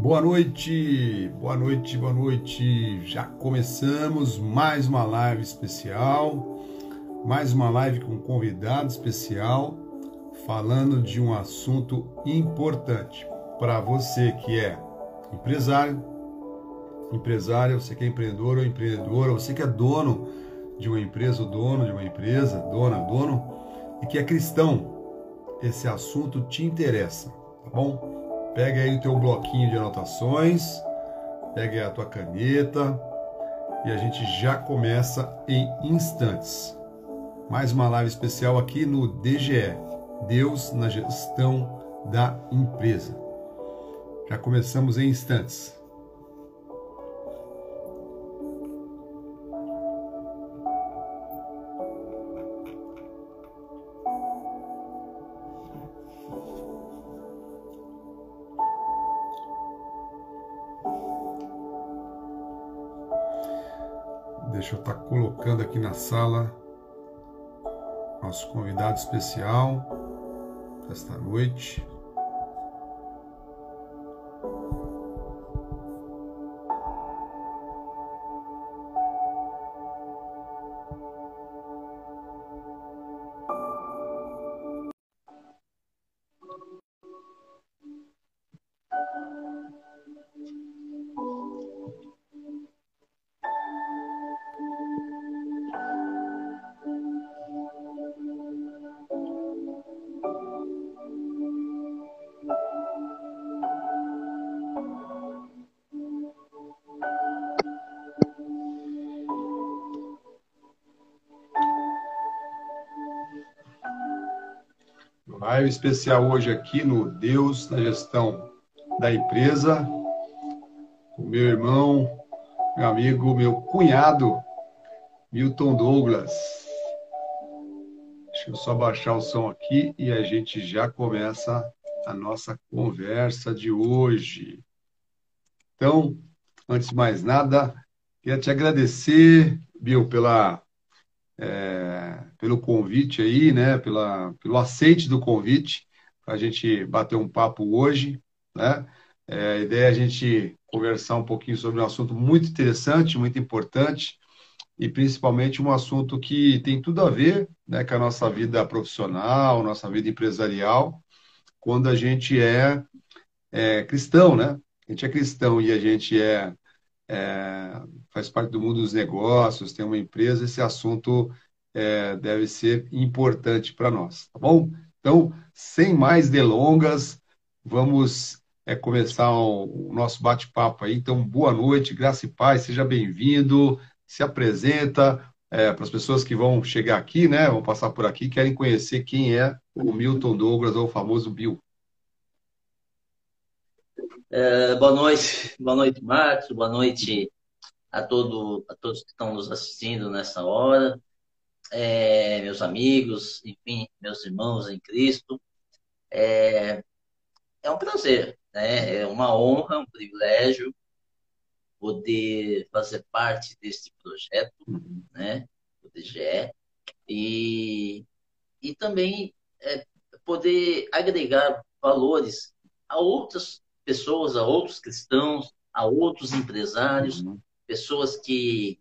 Boa noite, boa noite, boa noite. Já começamos mais uma live especial, mais uma live com um convidado especial, falando de um assunto importante para você que é empresário, empresária, você que é empreendedor ou empreendedora, você que é dono de uma empresa, ou dono de uma empresa, dona, dono, e que é cristão. Esse assunto te interessa, tá bom? Pega aí o teu bloquinho de anotações, pega aí a tua caneta e a gente já começa em instantes. Mais uma live especial aqui no DGE, Deus na gestão da empresa. Já começamos em instantes. Colocando aqui na sala nosso convidado especial desta noite. Live especial hoje aqui no Deus na Gestão da Empresa. O meu irmão, meu amigo, meu cunhado, Milton Douglas. Deixa eu só baixar o som aqui e a gente já começa a nossa conversa de hoje. Então, antes de mais nada, queria te agradecer, Bill, pela é, pelo convite aí, né? Pela, pelo aceite do convite para a gente bater um papo hoje, né? É, a ideia é a gente conversar um pouquinho sobre um assunto muito interessante, muito importante e principalmente um assunto que tem tudo a ver né, com a nossa vida profissional, nossa vida empresarial, quando a gente é, é cristão, né? A gente é cristão e a gente é, é, faz parte do mundo dos negócios, tem uma empresa, esse assunto é, deve ser importante para nós, tá bom? Então, sem mais delongas, vamos é, começar o, nosso bate-papo aí. Então, boa noite, graça e paz, seja bem-vindo, se apresenta é, para as pessoas que vão chegar aqui, né? Vão passar por aqui, querem conhecer quem é o Milton Douglas, ou o famoso Bill. É, boa noite, boa noite, Marcos, boa noite a, todo, a todos que estão nos assistindo nessa hora é, meus amigos, enfim, meus irmãos em Cristo. É, é um prazer, né? é uma honra, um privilégio poder fazer parte deste projeto, né? o DGE, e, e também é, poder agregar valores a outras pessoas, a outros cristãos, a outros empresários, uhum. pessoas que,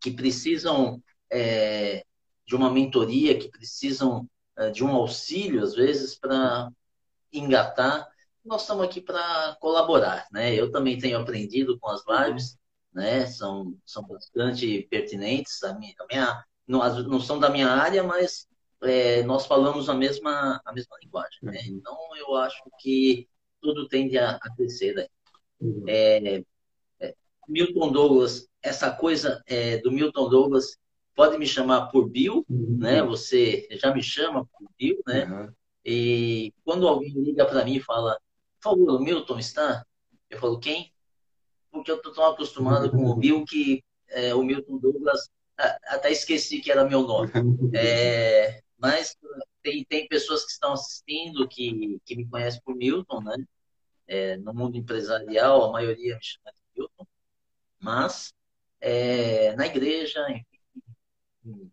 que precisam é, de uma mentoria, que precisam é, de um auxílio, às vezes, para engatar. Nós estamos aqui para colaborar, né? Eu também tenho aprendido com as lives, né? São, são bastante pertinentes. A minha, a minha não, não são da minha área, mas é, nós falamos a mesma, a mesma linguagem. Né? Uhum. Então, eu acho que tudo tende a, a crescer daí. Uhum. É, é, Milton Douglas, essa coisa é, do Milton Douglas pode me chamar por Bill, uhum. né? Você já me chama por Bill, né? Uhum. E quando alguém liga para mim e fala, por favor, o Milton está? Eu falo, quem? Porque eu estou tão acostumado com o Bill que é, o Milton Douglas, até esqueci que era meu nome. É, mas tem, tem pessoas que estão assistindo que, que me conhecem por Milton, né? É, no mundo empresarial, a maioria me chama de Milton. Mas é, na igreja, enfim,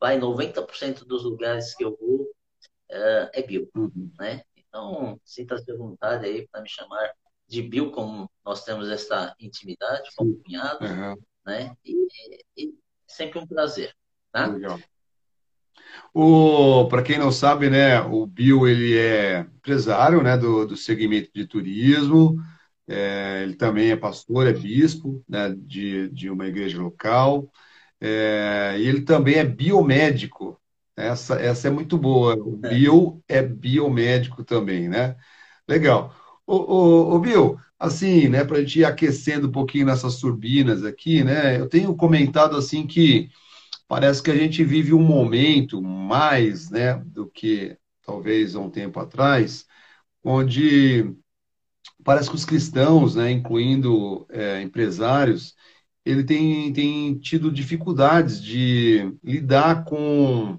vai 90% dos lugares que eu vou uh, é bio, uhum. né? Então, sinta-se à vontade aí para me chamar de Bill, como nós temos essa intimidade como cunhado, uhum. né? E, e, sempre um prazer, tá? Legal. O, para quem não sabe, né, o Bill ele é empresário, né, do, do segmento de turismo. É, ele também é pastor, é bispo, né, de, de uma igreja local. É, e ele também é biomédico. Essa, essa é muito boa. O é. Bill é biomédico também, né? Legal. O, Bill, assim, né, para a gente ir aquecendo um pouquinho nessas turbinas aqui, né? Eu tenho comentado assim que parece que a gente vive um momento mais, né, do que talvez há um tempo atrás, onde parece que os cristãos, né, incluindo é, empresários, ele tem, tem tido dificuldades de lidar com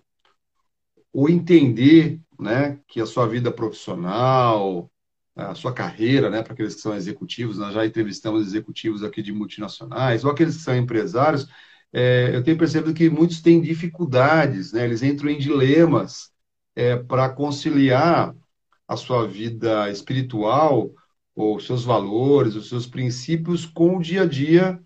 o entender, né, que a sua vida profissional, a sua carreira, né, para aqueles que são executivos, nós já entrevistamos executivos aqui de multinacionais, ou aqueles que são empresários, é, eu tenho percebido que muitos têm dificuldades, né? eles entram em dilemas é, para conciliar a sua vida espiritual, ou seus valores, os seus princípios com o dia a dia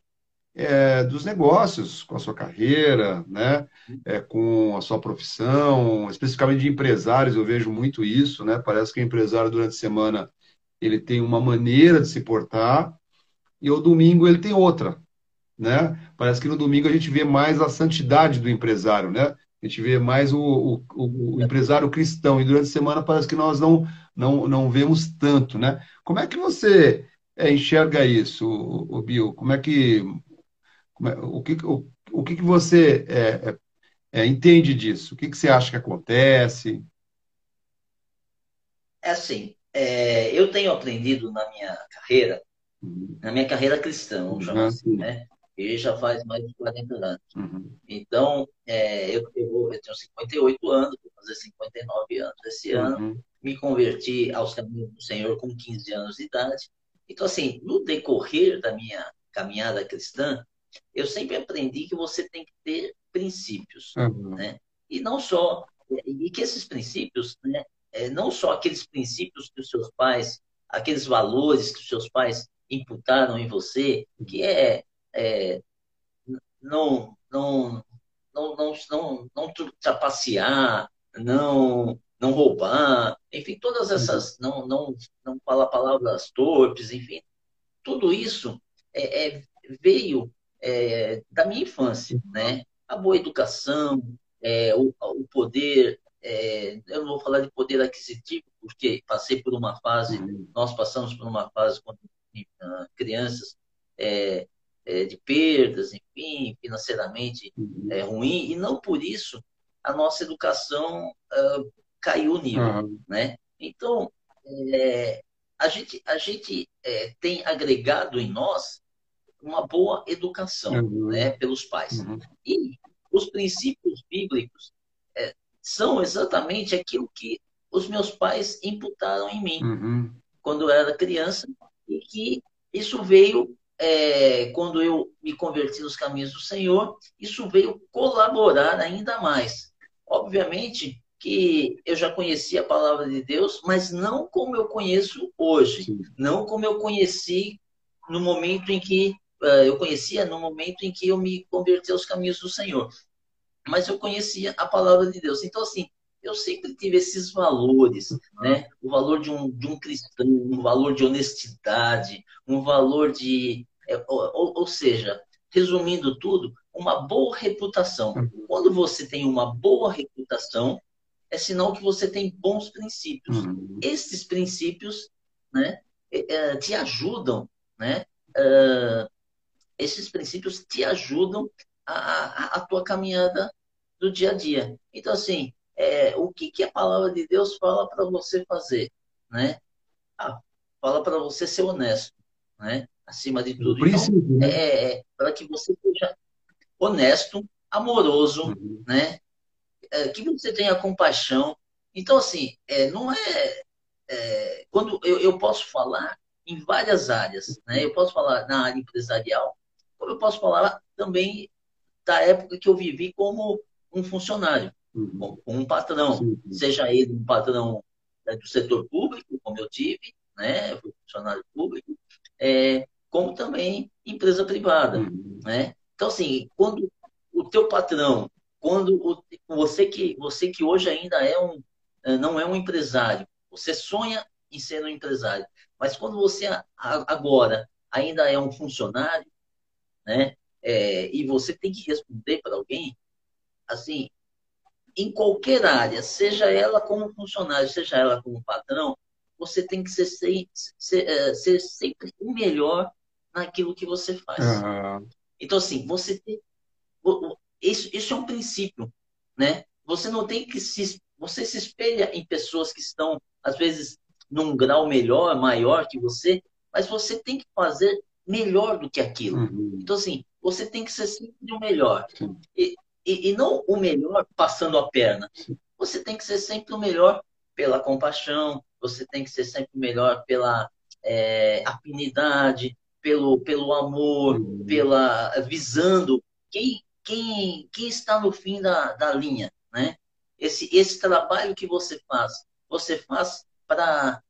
é, dos negócios, com a sua carreira, né? É, com a sua profissão, especificamente de empresários, eu vejo muito isso, né? Parece que o empresário durante a semana ele tem uma maneira de se portar e o domingo ele tem outra né? Parece que no domingo a gente vê mais a santidade do empresário, né? A gente vê mais o, o, o empresário cristão e durante a semana parece que nós não não, não vemos tanto, né? Como é que você é, enxerga isso, o, Bill? Como é que como é, o que o, o que, que você é, é, é, entende disso? O que, que você acha que acontece? É assim, é, eu tenho aprendido na minha carreira, uhum. na minha carreira cristã, vamos chamar assim, né? E já faz mais de 40 anos. Uhum. Então, é, eu, eu, eu, tenho 58 anos, vou fazer 59 anos esse uhum. ano. Me converti aos caminhos do Senhor com 15 anos de idade. Então, assim, no decorrer da minha caminhada cristã, eu sempre aprendi que você tem que ter princípios, uhum. né? E não só, e que esses princípios, né, é, não só aqueles princípios que os seus pais, aqueles valores que os seus pais imputaram em você, que é é, não, não, não, não, não, não trapacear, não, não roubar, enfim, todas essas, não, não, não falar palavras torpes, enfim, tudo isso é, é veio é, da minha infância, né? A boa educação, é, o, o poder, é, eu não vou falar de poder aquisitivo, porque passei por uma fase, uhum. nós passamos por uma fase quando crianças, é, de perdas, enfim, financeiramente uhum. é, ruim, e não por isso a nossa educação uh, caiu o nível, uhum. né? Então, é, a gente, a gente é, tem agregado em nós uma boa educação, uhum. né, pelos pais. Uhum. E os princípios bíblicos é, são exatamente aquilo que os meus pais imputaram em mim uhum. quando eu era criança e que isso veio é, quando eu me converti nos caminhos do Senhor, isso veio colaborar ainda mais. Obviamente que eu já conhecia a palavra de Deus, mas não como eu conheço hoje, Sim. não como eu conheci no momento em que uh, eu conhecia no momento em que eu me converti aos caminhos do Senhor. Mas eu conhecia a palavra de Deus. Então, assim, eu sempre tive esses valores, né? O valor de um, de um cristão, um valor de honestidade, um valor de. É, ou, ou, seja, resumindo tudo, uma boa reputação. Quando você tem uma boa reputação, é sinal que você tem bons princípios. Uhum. Esses princípios né, é, é, te ajudam, né? Uh, esses princípios te ajudam a, a, a tua caminhada do dia a dia. Então, assim, é, o que, que a palavra de Deus fala para você fazer, né? Ah, fala para você ser honesto, né? Acima de tudo. Então, né? é, é para que você seja honesto, amoroso, uhum. né? É, que você tenha compaixão. Então, assim, é, não é, é quando eu, eu posso falar em várias áreas, né? Eu posso falar na área empresarial, como eu posso falar também da época que eu vivi como um funcionário com um patrão, sim, sim. seja ele um patrão do setor público, como eu tive, né? Eu fui funcionário público, é, como também empresa privada, uhum. né? Então, assim, quando o teu patrão, quando o, você que você que hoje ainda é um é, não é um empresário, você sonha em ser um empresário, mas quando você agora ainda é um funcionário, né? É, e você tem que responder para alguém, assim, em qualquer área, seja ela como funcionário, seja ela como patrão, você tem que ser, ser, ser, é, ser sempre o melhor naquilo que você faz. Uhum. Então, assim, você tem. Isso, isso é um princípio, né? Você não tem que se. Você se espelha em pessoas que estão, às vezes, num grau melhor, maior que você, mas você tem que fazer melhor do que aquilo. Uhum. Então, assim, você tem que ser sempre o melhor. E, e, e, não o melhor passando a perna. Você tem que ser sempre o melhor pela compaixão, você tem que ser sempre o melhor pela é, afinidade, pelo, pelo amor, pela visando quem, quem, quem está no fim da, da linha, né? Esse, esse trabalho que você faz, você faz para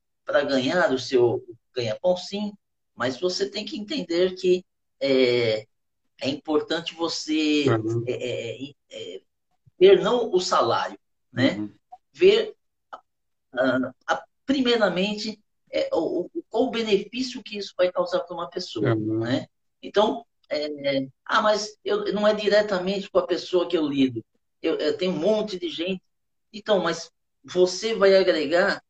ganhar o seu ganha-pão, sim, mas você tem que entender que é, é importante você uhum. é, é, é, é ver não o salário, né? Uhum. Ver, uh, primeiramente, é, o, qual o benefício que isso vai causar para uma pessoa, uhum. né? Então, é, ah, mas eu, não é diretamente com a pessoa que eu lido. Eu, eu tenho um monte de gente. Então, mas você vai agregar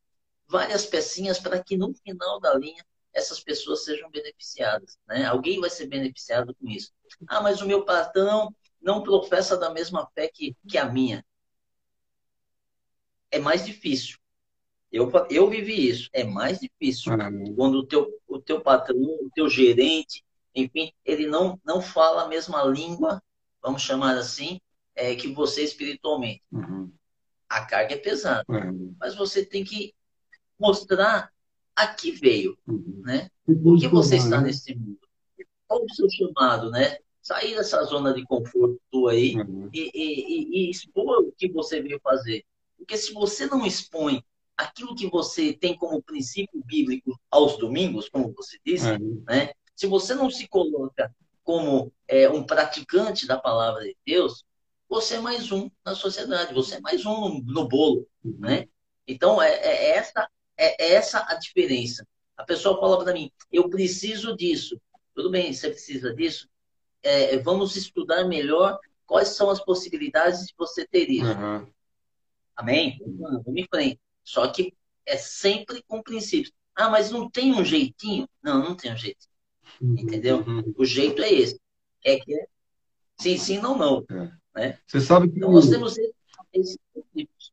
várias pecinhas para que no final da linha essas pessoas sejam beneficiadas. Né? Alguém vai ser beneficiado com isso. Ah, mas o meu patrão não professa da mesma fé que, que a minha. É mais difícil. Eu, eu vivi isso. É mais difícil uhum. quando o teu, o teu patrão, o teu gerente, enfim, ele não, não fala a mesma língua, vamos chamar assim, é, que você espiritualmente. Uhum. A carga é pesada. Uhum. Mas você tem que mostrar a que veio, uhum. né? Por que você está né? nesse mundo? Qual o seu chamado, né? Sair dessa zona de conforto aí uhum. e, e, e, expor o que você veio fazer. Porque se você não expõe aquilo que você tem como princípio bíblico aos domingos, como você disse, uhum. né? Se você não se coloca como é, um praticante da palavra de Deus, você é mais um na sociedade, você é mais um no, bolo, uhum. né? Então, é, é, essa, é essa a diferença. A pessoa fala para mim, eu preciso disso. Tudo bem, você precisa disso? É, vamos estudar melhor quais são as possibilidades de você ter isso. Uhum. Amém? Vamos em frente. Só que é sempre com princípios. Ah, mas não tem um jeitinho? Não, não tem um jeitinho. Uhum, Entendeu? Uhum. O jeito é esse. É que é sim, sim, não, não. É. Né? Você sabe que. Então, nós temos esses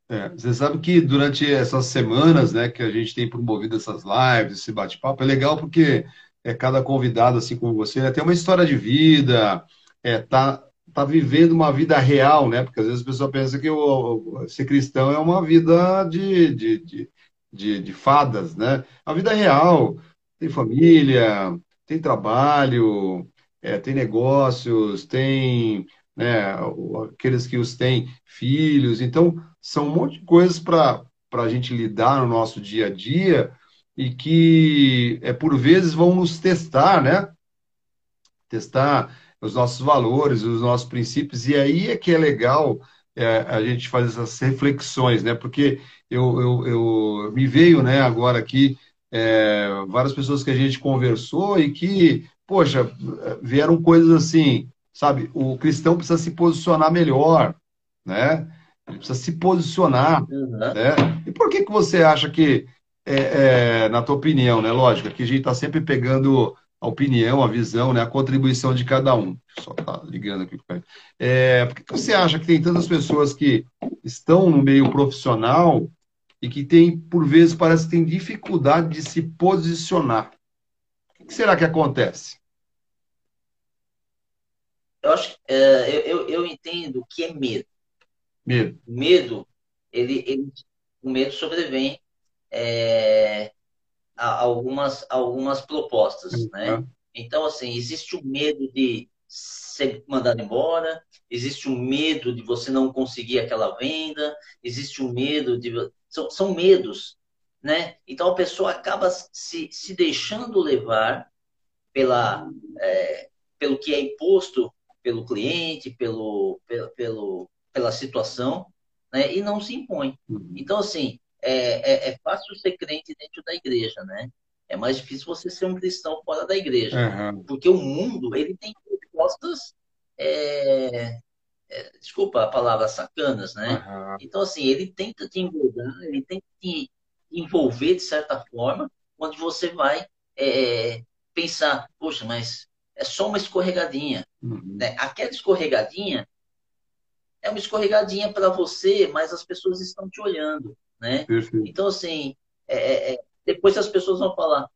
é, você sabe que durante essas semanas, né, que a gente tem promovido essas lives, esse bate-papo, é legal porque é cada convidado, assim como você, né, tem uma história de vida, é, tá, tá vivendo uma vida real, né? Porque às vezes a pessoa pensa que o, ser cristão é uma vida de, de, de, de, de fadas, né? A vida real, tem família, tem trabalho, é, tem negócios, tem né, aqueles que os têm filhos. Então, são um monte de coisas para a gente lidar no nosso dia a dia e que, é, por vezes, vão nos testar, né? Testar os nossos valores, os nossos princípios. E aí é que é legal é, a gente fazer essas reflexões, né? Porque eu, eu, eu me veio, né, agora aqui é, várias pessoas que a gente conversou e que, poxa, vieram coisas assim, sabe? O cristão precisa se posicionar melhor, né? Ele precisa se posicionar, uhum. né? E por que que você acha que, é, é, na tua opinião, né? Lógico, que a gente está sempre pegando a opinião, a visão, né? A contribuição de cada um. Só tá ligando aqui. É, por que você acha que tem tantas pessoas que estão no meio profissional e que tem, por vezes, parece que tem dificuldade de se posicionar. O que será que acontece? Eu acho, é, eu, eu entendo que é medo. Medo. Medo, ele, ele o medo sobrevém é, algumas, algumas propostas, Sim, né? É. Então, assim, existe o medo de ser mandado embora, existe o medo de você não conseguir aquela venda, existe o medo de são, são medos né? Então a pessoa acaba se, se deixando levar pela, é, pelo que é imposto pelo cliente, pelo, pelo, pelo pela situação, né? E não se impõe. Uhum. Então, assim, é, é, é, fácil ser crente dentro da igreja, né? É mais difícil você ser um cristão fora da igreja. Uhum. Porque o mundo, ele tem propostas é, é, desculpa a palavra sacanas, né? Uhum. Então, assim, ele tenta te envolver, ele tenta te envolver de certa forma, onde você vai é, pensar, poxa, mas é só uma escorregadinha. Uhum. Né? Aquela escorregadinha é uma escorregadinha para você, mas as pessoas estão te olhando, né? Então, assim, é, é, é, depois as pessoas vão falar,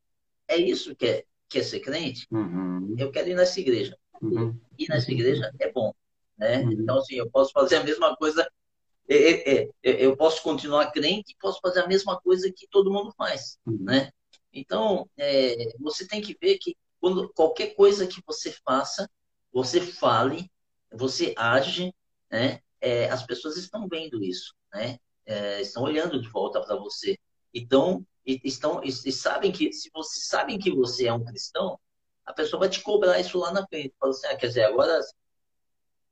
é isso que é, que é ser crente? Uhum. Eu quero ir nessa igreja. Uhum. Ir nessa igreja é bom. Né? Uhum. Então, assim, eu posso fazer a mesma coisa, é, é, é, eu posso continuar crente e posso fazer a mesma coisa que todo mundo faz, uhum. né? Então, é, você tem que ver que quando qualquer coisa que você faça, você fale, você age, né? É, as pessoas estão vendo isso, né? É, estão olhando de volta para você. Então, e, estão e, e, sabem que se você sabem que você é um cristão, a pessoa vai te cobrar isso lá na frente. Fala assim, ah, quer dizer, agora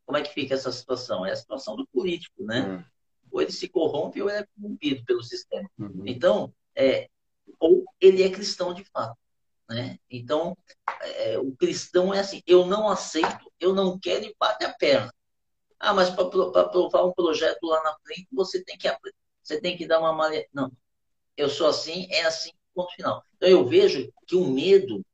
como é que fica essa situação? É a situação do político, né? Uhum. Ou ele se corrompe ou ele é corrompido pelo sistema. Uhum. Então, é, ou ele é cristão de fato. Né? Então, é, o cristão é assim: eu não aceito, eu não quero e bate a perna. Ah, mas para aprovar um projeto lá na frente, você tem que, você tem que dar uma malha. Não, eu sou assim, é assim, ponto final. Então, eu vejo que o medo,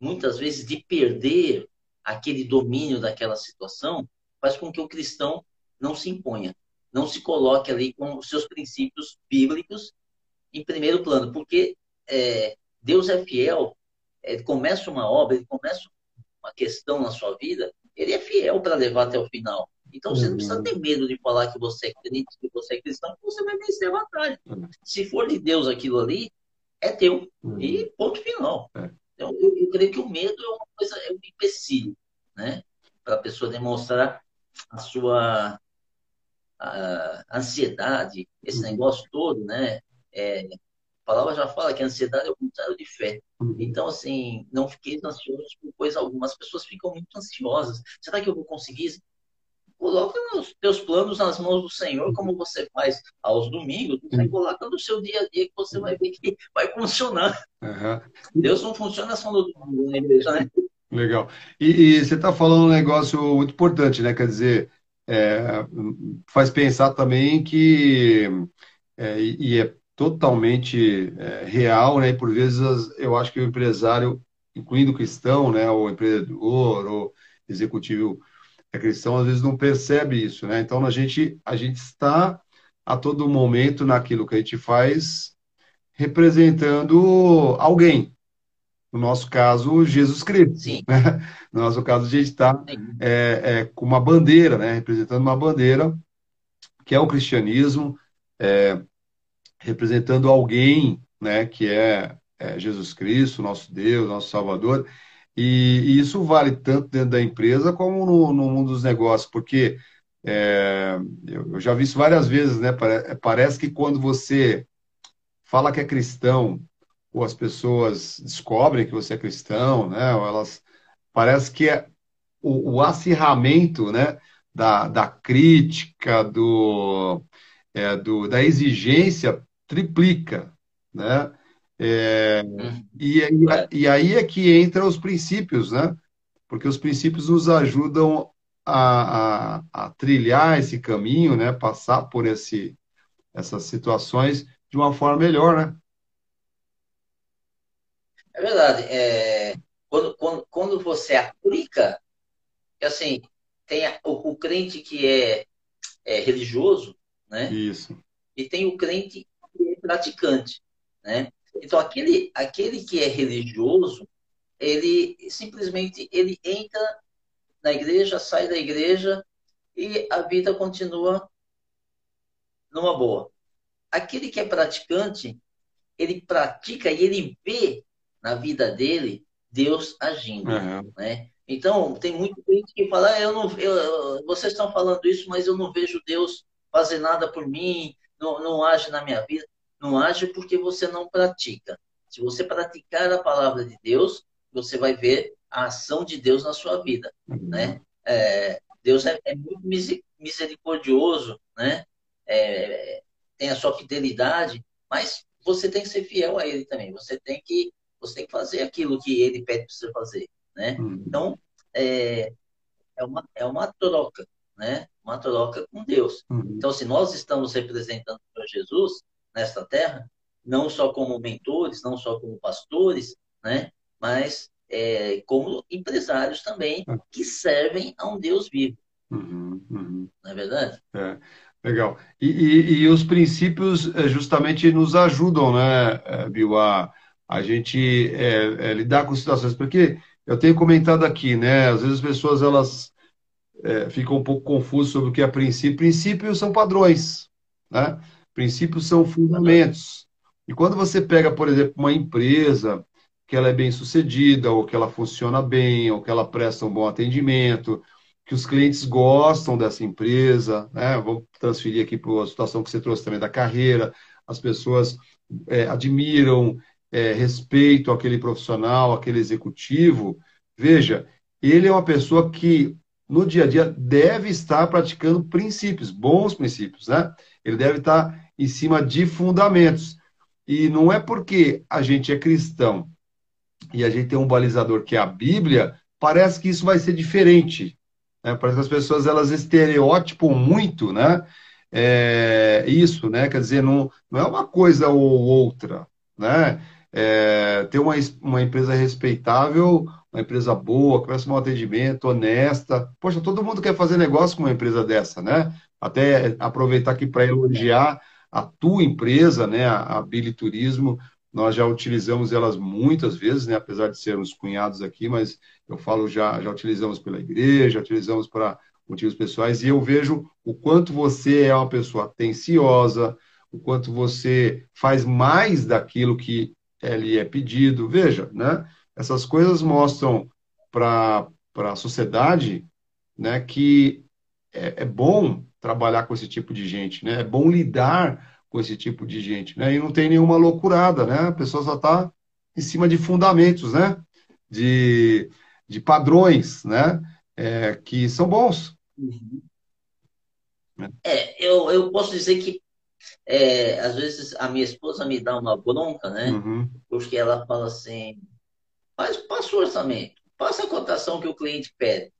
muitas vezes, de perder aquele domínio daquela situação, faz com que o cristão não se imponha, não se coloque ali com os seus princípios bíblicos em primeiro plano, porque é, Deus é fiel, ele começa uma obra, ele começa uma questão na sua vida, ele é fiel para levar até o final. Então você não precisa uhum. ter medo de falar que você é crente, que você é cristão, que você vai vencer a batalha. Uhum. Se for de Deus aquilo ali, é teu. Uhum. E ponto final. É. Então eu, eu, creio que o medo é uma coisa, é um empecilho, né? Para a pessoa demonstrar a sua a ansiedade, esse negócio todo, né? É, a palavra já fala que a ansiedade é o contrário de fé. Então, assim, não fiquei ansioso por coisa alguma. As pessoas ficam muito ansiosas. Será que eu vou conseguir? Coloca os teus planos nas mãos do Senhor, como você faz aos domingos. Você coloca no seu dia a dia que você vai ver que vai funcionar. Uhum. Deus não funciona só no domingo na igreja, né? Legal. E, e você está falando um negócio muito importante, né? Quer dizer, é, faz pensar também que, é, e é totalmente é, real, né? E por vezes eu acho que o empresário, incluindo o cristão, né? O empreendedor, ou executivo é cristão, às vezes não percebe isso, né? Então a gente, a gente está a todo momento naquilo que a gente faz representando alguém, no nosso caso, Jesus Cristo. Né? No nosso caso, a gente está é, é, com uma bandeira, né? representando uma bandeira, que é o cristianismo, é, representando alguém né? que é, é, Jesus Cristo, nosso Deus, nosso Salvador. E, e, isso vale tanto dentro da empresa como no, no mundo dos negócios, porque é, eu, já vi isso várias vezes, né? Parece que quando você fala que é cristão ou as pessoas descobrem que você é cristão, né? Ou elas parece que é o, o acirramento, né? Da, da crítica, do, é, do, da exigência triplica, né? É, e, e, e aí é que entram os princípios, né? Porque os princípios nos ajudam a, a, a, trilhar esse caminho, né? Passar por esse, essas situações de uma forma melhor, né? É verdade. É, quando, quando, quando você aplica, assim, tem o, o crente que é, é, religioso, né? Isso. E tem o crente que é praticante, né? Então, aquele, aquele que é religioso, ele simplesmente ele entra na igreja, sai da igreja e a vida continua numa boa. Aquele que é praticante, ele pratica e ele vê na vida dele Deus agindo, uhum. né? Então, tem muito gente que fala, ah, eu não, eu, vocês estão falando isso, mas eu não vejo Deus fazer nada por mim, não, não age na minha vida. Não age porque você não pratica. Se você praticar a palavra de Deus, você vai ver a ação de Deus na sua vida, uhum. né? É, Deus é, é, muito misericordioso, né? É, tem a sua fidelidade, mas você tem que ser fiel a Ele também. Você tem que você tem que fazer aquilo que Ele pede para você fazer, né? Uhum. Então é, é uma é uma troca, né? Uma troca com Deus. Uhum. Então, se nós estamos representando o Jesus nesta terra, não só como mentores, não só como pastores, né? Mas é, como empresários também é. que servem a um Deus vivo. Uhum, uhum. Não é verdade? É. Legal. E, e, e, os princípios é, justamente nos ajudam, né, é, Bill, a, a gente é, é, lidar com situações. Porque eu tenho comentado aqui, né, às vezes as pessoas elas é, ficam um pouco confusas sobre o que é princípio. Princípios são padrões, né? Princípios são fundamentos. E quando você pega, por exemplo, uma empresa que ela é bem sucedida, ou que ela funciona bem, ou que ela presta um bom atendimento, que os clientes gostam dessa empresa, né? Vamos transferir aqui para a situação que você trouxe também da carreira, as pessoas é, admiram, é, respeitam aquele profissional, aquele executivo. Veja, ele é uma pessoa que no dia a dia deve estar praticando princípios, bons princípios, né? Ele deve estar em cima de fundamentos. E não é porque a gente é cristão e a gente tem um balizador que é a Bíblia, parece que isso vai ser diferente. Né? Parece que as pessoas elas estereotipam muito, né? É, isso, né? Quer dizer, não, não é uma coisa ou outra, né? É, ter uma, uma empresa respeitável, uma empresa boa, que presta um atendimento, honesta. Poxa, todo mundo quer fazer negócio com uma empresa dessa, né? Até aproveitar aqui para elogiar a tua empresa, né? A, a Turismo, nós já utilizamos elas muitas vezes, né? apesar de sermos cunhados aqui, mas eu falo já, já utilizamos pela igreja, utilizamos para motivos pessoais, e eu vejo o quanto você é uma pessoa atenciosa, o quanto você faz mais daquilo que lhe é pedido. Veja, né? essas coisas mostram para a sociedade né, que é, é bom trabalhar com esse tipo de gente, né? é bom lidar com esse tipo de gente, né? E não tem nenhuma loucurada, né? A pessoa só está em cima de fundamentos, né? De, de padrões, né? É, que são bons. Uhum. É, eu, eu posso dizer que é, às vezes a minha esposa me dá uma bronca, né? Uhum. Porque ela fala assim, faz, passa o orçamento, passa a cotação que o cliente pede.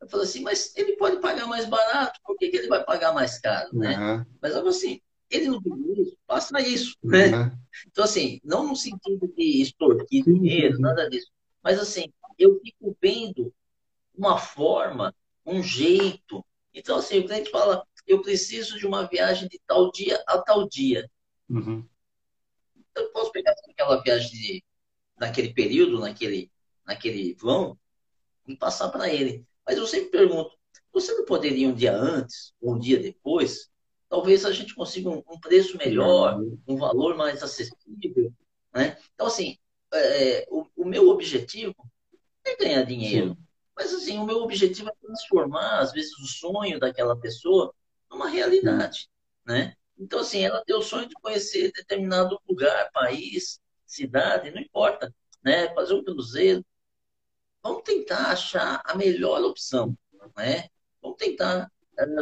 Eu falo assim, mas ele pode pagar mais barato, por que, que ele vai pagar mais caro, né? Uhum. Mas eu falo assim, ele não pediu isso, passa isso, né? Uhum. Então, assim, não no sentido de extorquir dinheiro, nada disso. Mas, assim, eu fico vendo uma forma, um jeito. Então, assim, o cliente fala, eu preciso de uma viagem de tal dia a tal dia. Uhum. Eu posso pegar aquela viagem de, naquele período, naquele, naquele vão, e passar para ele. Mas eu sempre pergunto, você não poderia um dia antes, ou um dia depois, talvez a gente consiga um, um preço melhor, um valor mais acessível. Né? Então, assim, é, é, o, o, meu objetivo é ganhar dinheiro. Sim. Mas, assim, o meu objetivo é transformar, às vezes, o sonho daquela pessoa numa realidade. Né? Então, assim, ela tem o sonho de conhecer determinado lugar, país, cidade, não importa. Né? Fazer um cruzeiro. Vamos tentar achar a melhor opção. Né? Vamos tentar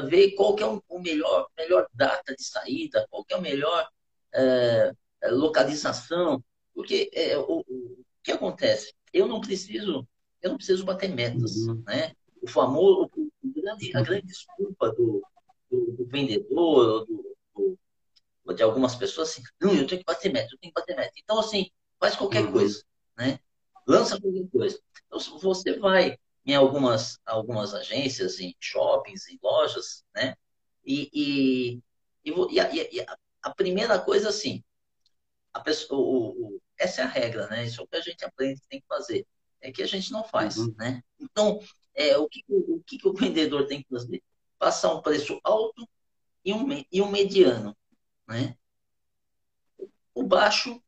ver qual que é o melhor, melhor data de saída, qual que é a melhor é, localização, porque é, o, o, que acontece? Eu não preciso, eu não preciso bater metas, uhum. né? O famoso, o grande, a grande desculpa do, do, do vendedor, do, do, de algumas pessoas, assim, não, eu tenho que bater meta, eu tenho que bater meta. Então, assim, faz qualquer uhum. coisa, né? Lança qualquer coisa. Então, você vai em algumas, algumas agências, em shoppings, em lojas, né? E, e, e, a, e a, a, primeira coisa, assim, a pessoa, o, o, essa é a regra, né? Isso é o que a gente aprende que tem que fazer. É que a gente não faz, uhum. né? Então, é, o, que, o, o que o vendedor tem que fazer? Passar um preço alto e um, e um mediano, né? O baixo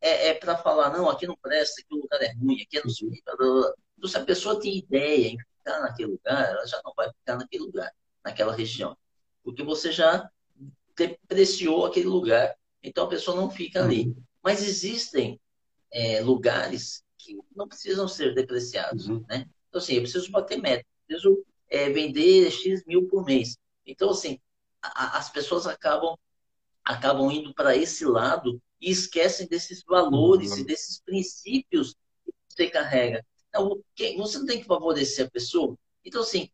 é, é para falar, não, aqui não presta, aqui o lugar é ruim, aqui é não sei então, se a pessoa tem ideia em ficar naquele lugar, ela já não vai ficar naquele lugar, naquela região. Porque você já depreciou aquele lugar então a pessoa não fica ali. Uhum. Mas existem é, lugares que não precisam ser depreciados, uhum. né? Então, assim, eu preciso bater meta, preciso é, vender X mil por mês. Então, assim, a, as pessoas acabam, acabam indo para esse lado e esquecem desses valores uhum. e desses princípios que você carrega. Então, você não tem que favorecer a pessoa. Então, assim,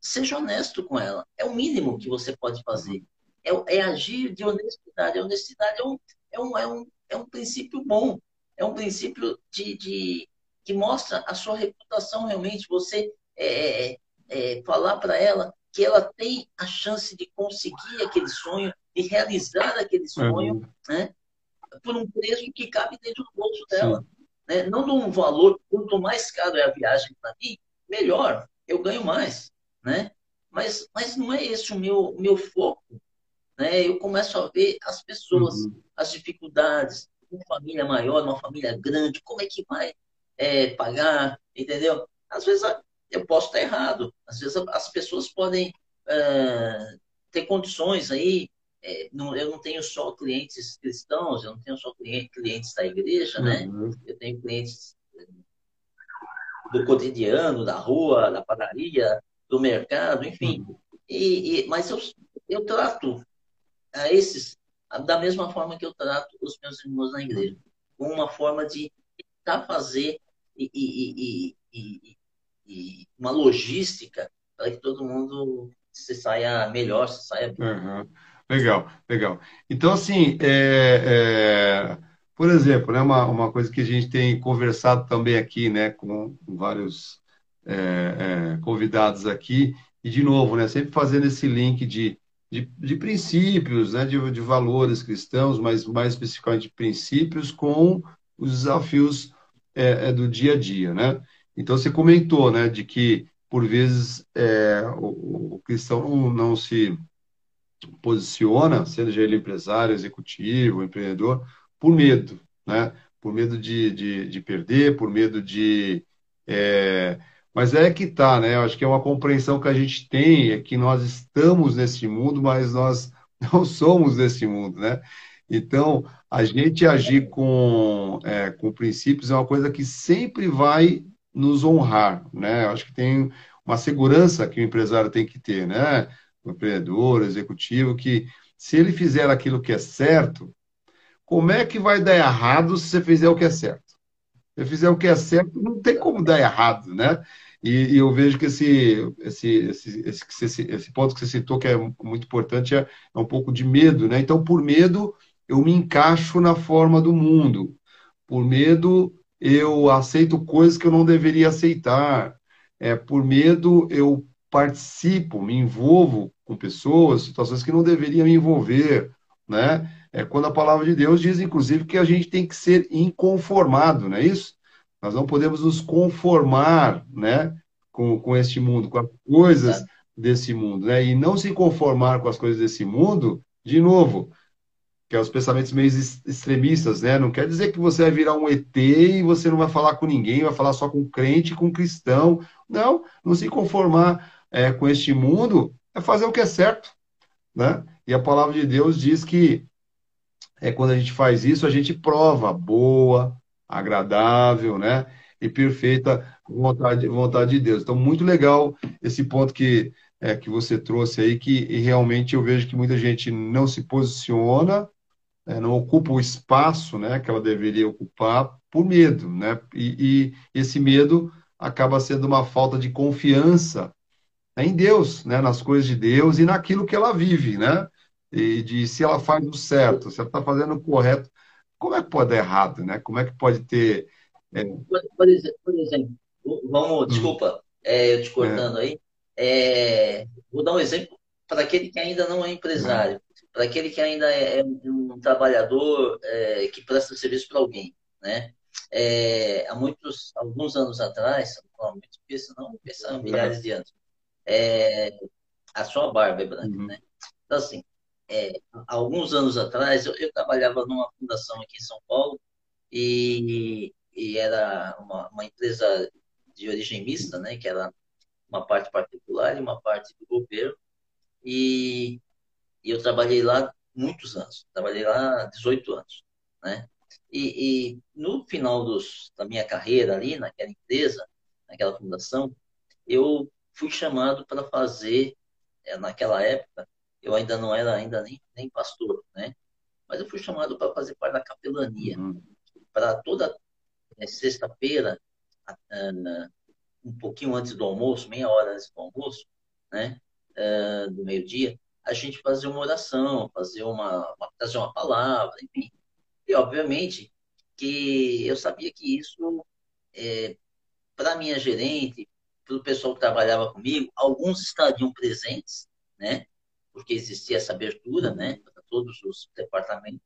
seja honesto com ela. É o mínimo que você pode fazer. É, é agir de honestidade. A honestidade é um, é, um, é, um, é um princípio bom. É um princípio de, de que mostra a sua reputação realmente. Você é, é, falar para ela que ela tem a chance de conseguir aquele sonho, de realizar aquele sonho, uhum. né? por um preço que cabe dentro do bolso dela. Né? Não de um valor, quanto mais caro é a viagem para mim, melhor, eu ganho mais. Né? Mas, mas não é esse o meu, meu foco. Né? Eu começo a ver as pessoas, uhum. as dificuldades, uma família maior, uma família grande, como é que vai é, pagar, entendeu? Às vezes eu posso estar errado, às vezes as pessoas podem é, ter condições aí é, não, eu não tenho só clientes cristãos, eu não tenho só cliente, clientes da igreja, né? Uhum. Eu tenho clientes do cotidiano, da rua, da padaria, do mercado, enfim. Uhum. E, e, mas eu, eu trato a esses da mesma forma que eu trato os meus irmãos na igreja, com uma forma de tentar fazer e, e, e, e, uma logística para que todo mundo se saia melhor, se saia bem. Uhum. Legal, legal. Então, assim, é, é, por exemplo, né, uma, uma coisa que a gente tem conversado também aqui, né, com, vários é, é, convidados aqui, e de novo, né, sempre fazendo esse link de, de, de princípios, né, de, de valores cristãos, mas mais especificamente de princípios com os desafios é, é, do dia a dia, né? Então, você comentou, né, de que, por vezes, o, o cristão não, não se posiciona, seja ele empresário, executivo, empreendedor, por medo, né? Por medo de, de, de perder, por medo de. É... Mas é que tá, né? Eu acho que é uma compreensão que a gente tem, é que nós estamos nesse mundo, mas nós não somos desse mundo, né? Então, a gente agir com, é, com princípios é uma coisa que sempre vai nos honrar, né? Acho que tem uma segurança que o empresário tem que ter, né? o empreendedor, o executivo, que se ele fizer aquilo que é certo, como é que vai dar errado se você fizer o que é certo? Se você fizer o que é certo, não tem como dar errado, né? E, e eu vejo que esse, esse, esse, esse, esse, ponto que você citou, que é muito importante, é, é um pouco de medo, né? Então, por medo, eu me encaixo na forma do mundo. Por medo, eu aceito coisas que eu não deveria aceitar. É, por medo, eu participo, me envolvo com pessoas, situações que não deveria me envolver, né? É quando a palavra de Deus diz, inclusive, que a gente tem que ser inconformado, não é isso? Nós não podemos nos conformar, né, com, com este mundo, com as coisas é. desse mundo, né? E não se conformar com as coisas desse mundo, de novo, que é os pensamentos meio extremistas, né? Não quer dizer que você vai virar um ET e você não vai falar com ninguém, vai falar só com crente, com cristão. Não, não se conformar é, com este mundo é fazer o que é certo. Né? E a palavra de Deus diz que é quando a gente faz isso, a gente prova boa, agradável, né? E perfeita vontade, vontade de Deus. Então, muito legal esse ponto que, é, que você trouxe aí, que realmente eu vejo que muita gente não se posiciona, é, não ocupa o espaço né, que ela deveria ocupar por medo, né? E, e esse medo acaba sendo uma falta de confiança em Deus, né? nas coisas de Deus e naquilo que ela vive, né? E de se ela faz o certo, se ela está fazendo o correto, como é que pode dar errado, né? Como é que pode ter. É... Por, por, exemplo, vamos, hum. desculpa, é, eu te cortando é. aí. É, vou dar um exemplo para aquele que ainda não é empresário, para aquele que ainda é, é um trabalhador é, que presta serviço para alguém, né? É, há muitos, alguns anos atrás, não, muito, não, pensa milhares de anos, é, a sua barba é branca, uhum. né? Então, assim, é, alguns anos atrás, eu, eu, trabalhava numa fundação aqui em São Paulo e, e era uma, uma, empresa de origem mista, né? Que era uma parte particular e uma parte do governo. E, e eu trabalhei lá muitos anos. Trabalhei lá 18 anos, né? E, e, no final dos, da minha carreira ali, naquela empresa, naquela fundação, eu fui chamado para fazer, é, naquela época, eu ainda não era ainda nem, nem pastor, né? Mas eu fui chamado para fazer parte da capelania. Uhum. Para toda é, sexta-feira, um pouquinho antes do almoço, meia hora antes do almoço, né? Do meio-dia, a gente fazer uma oração, fazer uma, uma, uma palavra, enfim. E, obviamente, que eu sabia que isso, é, para minha gerente, para o pessoal que trabalhava comigo, alguns estariam presentes, né? Porque existia essa abertura, né? Para todos os departamentos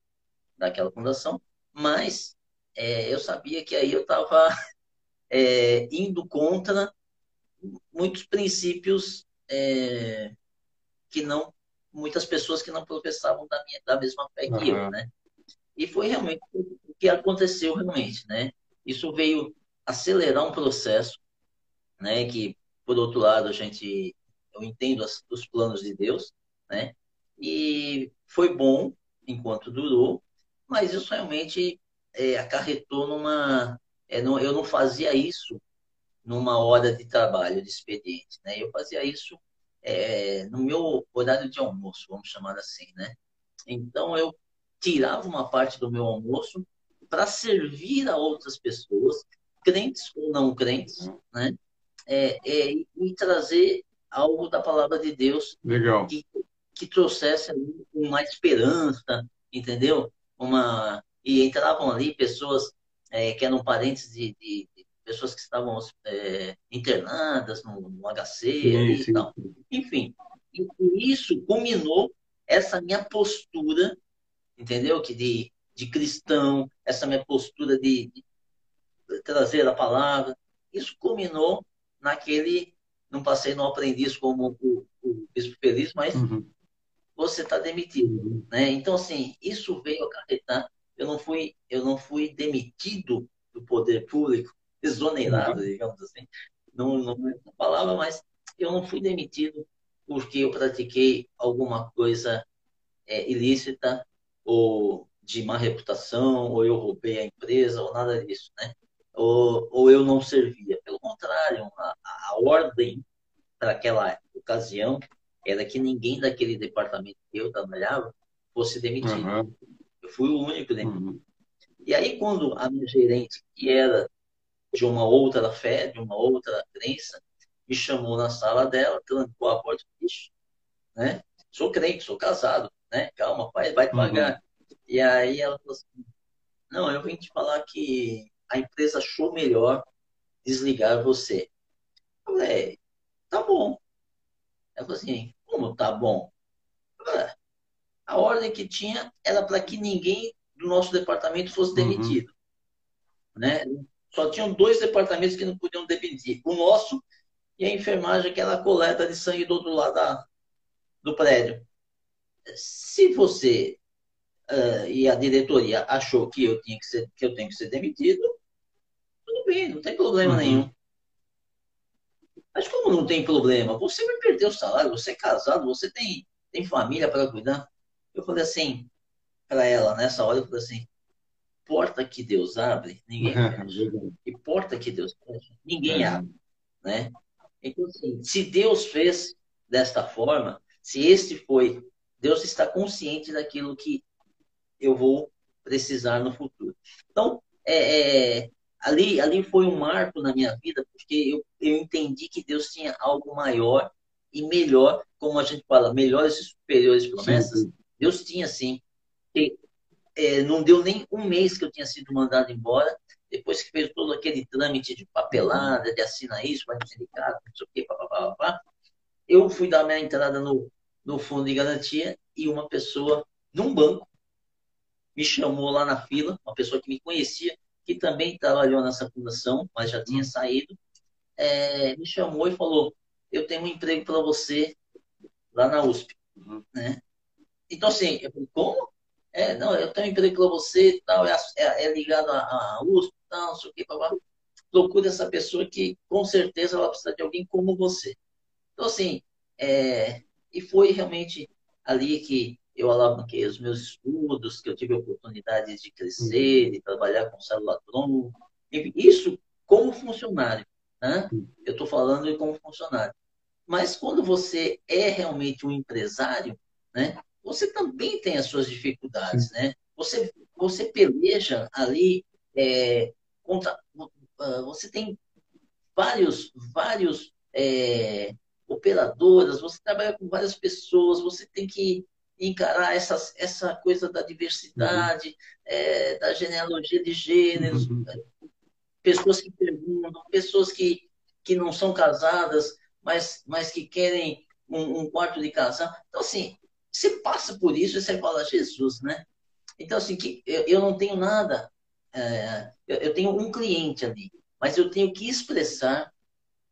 daquela fundação, mas é, eu sabia que aí eu estava é, indo contra muitos princípios é, que não muitas pessoas que não professavam da, minha, da mesma fé que eu, né? E foi realmente o que aconteceu realmente, né? Isso veio acelerar um processo, né? Que por outro lado a gente eu entendo as, os planos de Deus, né? E foi bom enquanto durou, mas isso realmente é, acarretou numa é, não, eu não fazia isso numa hora de trabalho de expediente, né? Eu fazia isso é, no meu horário de almoço, vamos chamar assim, né? Então eu tirava uma parte do meu almoço para servir a outras pessoas, crentes ou não crentes, uhum. né? É, é, e trazer algo da palavra de Deus Legal. Que, que trouxesse uma esperança, entendeu? Uma e entravam ali pessoas é, que eram parentes de, de, pessoas que estavam é, internadas no, no HC sim, sim. e tal. Enfim, e, e isso culminou essa minha postura, entendeu? Que de, de cristão, essa minha postura de, de trazer a palavra, isso culminou naquele, não passei no aprendiz como o, o bispo feliz, mas uhum. você está demitido, né? Então assim, isso veio acarretar. Eu não fui, eu não fui demitido do poder público, exonerado, uhum. digamos assim. Não, não é a palavra, mas eu não fui demitido porque eu pratiquei alguma coisa é, ilícita ou de má reputação, ou eu roubei a empresa, ou nada disso, né? Ou, ou eu não servia. Pelo contrário, a, a ordem para aquela ocasião era que ninguém daquele departamento que eu trabalhava fosse demitido. Uhum. Eu fui o único demitido. Uhum. E aí, quando a minha gerente, que era de uma outra fé, de uma outra crença, me chamou na sala dela, trancou a porta e disse, né? Sou crente, sou casado, né? Calma, pai, vai devagar. Uhum. E aí ela falou assim, não, eu vim te falar que a empresa achou melhor desligar você. Eu falei, tá bom. Ela falou assim, como tá bom? Falei, a ordem que tinha era para que ninguém do nosso departamento fosse uhum. demitido. Uhum. Né? Só tinham dois departamentos que não podiam demitir. O nosso e a enfermagem, que era a coleta de sangue do outro lado da, do prédio. Se você uh, e a diretoria achou que eu, tinha que, ser, que eu tenho que ser demitido, tudo bem, não tem problema uhum. nenhum. Mas como não tem problema? Você vai perder o salário, você é casado, você tem, tem família para cuidar. Eu falei assim para ela, nessa hora, eu falei assim, porta que Deus abre, ninguém fecha. e porta que Deus fecha, ninguém é. abre. Né? Então, assim, se Deus fez desta forma, se este foi, Deus está consciente daquilo que eu vou precisar no futuro. Então, é, é, ali, ali foi um marco na minha vida, porque eu, eu entendi que Deus tinha algo maior e melhor, como a gente fala, melhores e superiores promessas. Sim. Deus tinha, sim. E é, não deu nem um mês que eu tinha sido mandado embora, depois que fez todo aquele trâmite de papelada, de assinar isso, vai no sindicato, não sei o quê, papapá, eu fui dar minha entrada no, no fundo de garantia e uma pessoa, num banco, me chamou lá na fila, uma pessoa que me conhecia, que também trabalhou nessa fundação, mas já tinha saído, é, me chamou e falou: Eu tenho um emprego para você lá na USP. Uhum. Né? Então, assim, eu falei: Como? É, não, eu tenho um emprego para você tal, é, é, é ligado à, USP, tal, não sei o que, blá, Procure essa pessoa que com certeza ela precisa de alguém como você. Então, assim, é, e foi realmente ali que eu alavanquei os meus estudos, que eu tive a oportunidade de crescer, de trabalhar com enfim, isso como funcionário. Né? Eu estou falando como funcionário. Mas quando você é realmente um empresário, né, você também tem as suas dificuldades. Né? Você, você peleja ali é, contra. Uh, você tem vários, vários é, operadoras, você trabalha com várias pessoas, você tem que encarar essa, essa coisa da diversidade, uhum. é, da genealogia de gêneros, uhum. pessoas que perguntam, pessoas que, que não são casadas, mas, mas que querem um, um quarto de casal. Então, assim, você passa por isso e você fala, Jesus, né? Então, assim, que eu, eu não tenho nada, é, eu, eu tenho um cliente ali, mas eu tenho que expressar,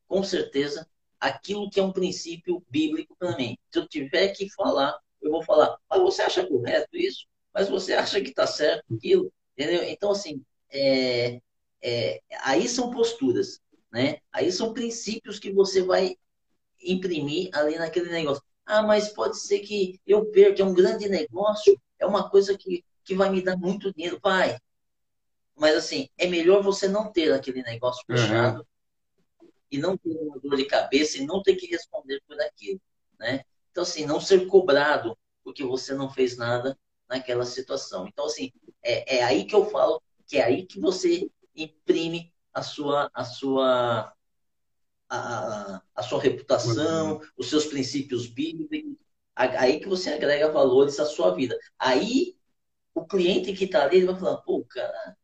com certeza, aquilo que é um princípio bíblico para mim. Se eu tiver que falar, eu vou falar, mas você acha correto isso? Mas você acha que está certo aquilo? Entendeu? Então, assim, é, é, aí são posturas, né? Aí são princípios que você vai imprimir ali naquele negócio. Ah, mas pode ser que eu perca, é um grande negócio, é uma coisa que, que vai me dar muito dinheiro. Vai. Mas, assim, é melhor você não ter aquele negócio fechado uhum e não ter uma dor de cabeça e não ter que responder por aquilo, né? Então, assim, não ser cobrado porque você não fez nada naquela situação. Então, assim, é, é aí que eu falo que é aí que você imprime a sua, a sua, a, a sua reputação, os seus princípios bíblicos, aí que você agrega valores à sua vida. Aí, o cliente que está ali, ele vai falar, pô, cara,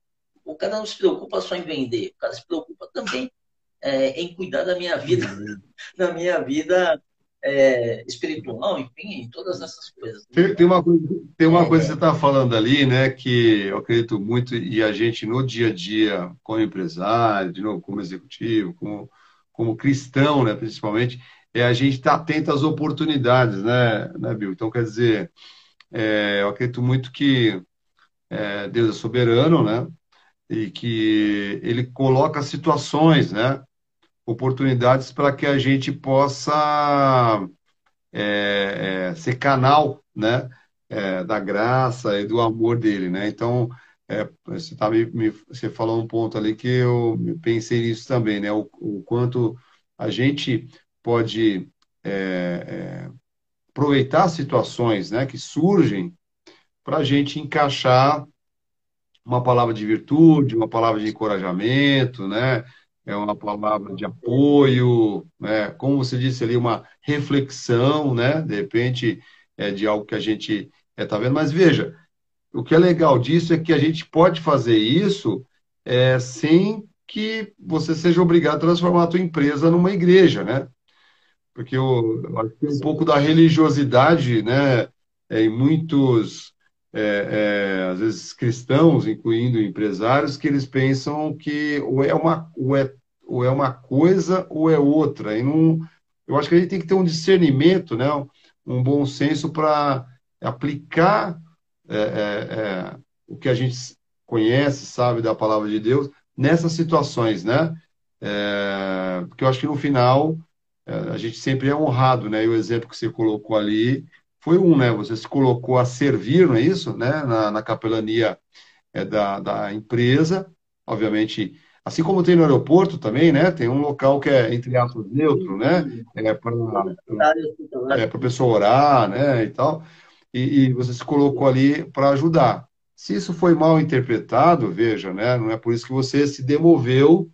o cara não se preocupa só em vender, o cara se preocupa também é, em cuidar da minha vida, da minha vida é, espiritual, enfim, todas essas coisas. Tem, tem uma, tem uma é, coisa que você está falando ali, né, que eu acredito muito, e a gente no dia a dia, como empresário, de novo, como executivo, como, como cristão, né, principalmente, é a gente estar tá atento às oportunidades, né, né, Bill? Então, quer dizer, é, eu acredito muito que é, Deus é soberano, né? E que ele coloca situações, né? oportunidades para que a gente possa é, é, ser canal né, é, da graça e do amor dele. Né? Então, é, você, tá me, me, você falou um ponto ali que eu pensei nisso também, né? o, o quanto a gente pode é, é, aproveitar situações né, que surgem para a gente encaixar uma palavra de virtude, uma palavra de encorajamento, né? é uma palavra de apoio, né? como você disse ali, uma reflexão, né? de repente, é de algo que a gente está é, vendo. Mas veja, o que é legal disso é que a gente pode fazer isso é, sem que você seja obrigado a transformar a tua empresa numa igreja, né? Porque eu, eu acho que um pouco da religiosidade, né, é, em muitos, é, é, às vezes cristãos, incluindo empresários, que eles pensam que ou é uma, ou é ou é uma coisa ou é outra. E não, eu acho que a gente tem que ter um discernimento, né? um bom senso para aplicar é, é, é, o que a gente conhece, sabe da palavra de Deus nessas situações, né? É, porque eu acho que no final é, a gente sempre é honrado, né? E o exemplo que você colocou ali foi um, né? Você se colocou a servir, não é isso, né? Na, na capelania é, da, da empresa, obviamente Assim como tem no aeroporto também, né? Tem um local que é, entre aspas, neutro, né? É para é, a pessoa orar, né? E tal. E, e você se colocou ali para ajudar. Se isso foi mal interpretado, veja, né? Não é por isso que você se demoveu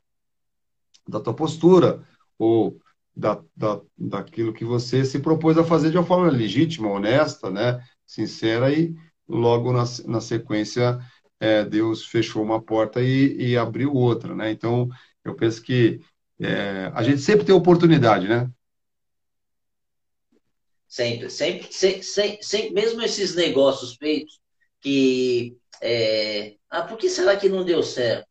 da tua postura ou da, da, daquilo que você se propôs a fazer de uma forma legítima, honesta, né? Sincera e logo na, na sequência é, Deus fechou uma porta e, e, abriu outra, né? Então, eu penso que é, a gente sempre tem oportunidade, né? Sempre, sempre, sempre, sempre mesmo esses negócios feitos que, é, ah, por que será que não deu certo?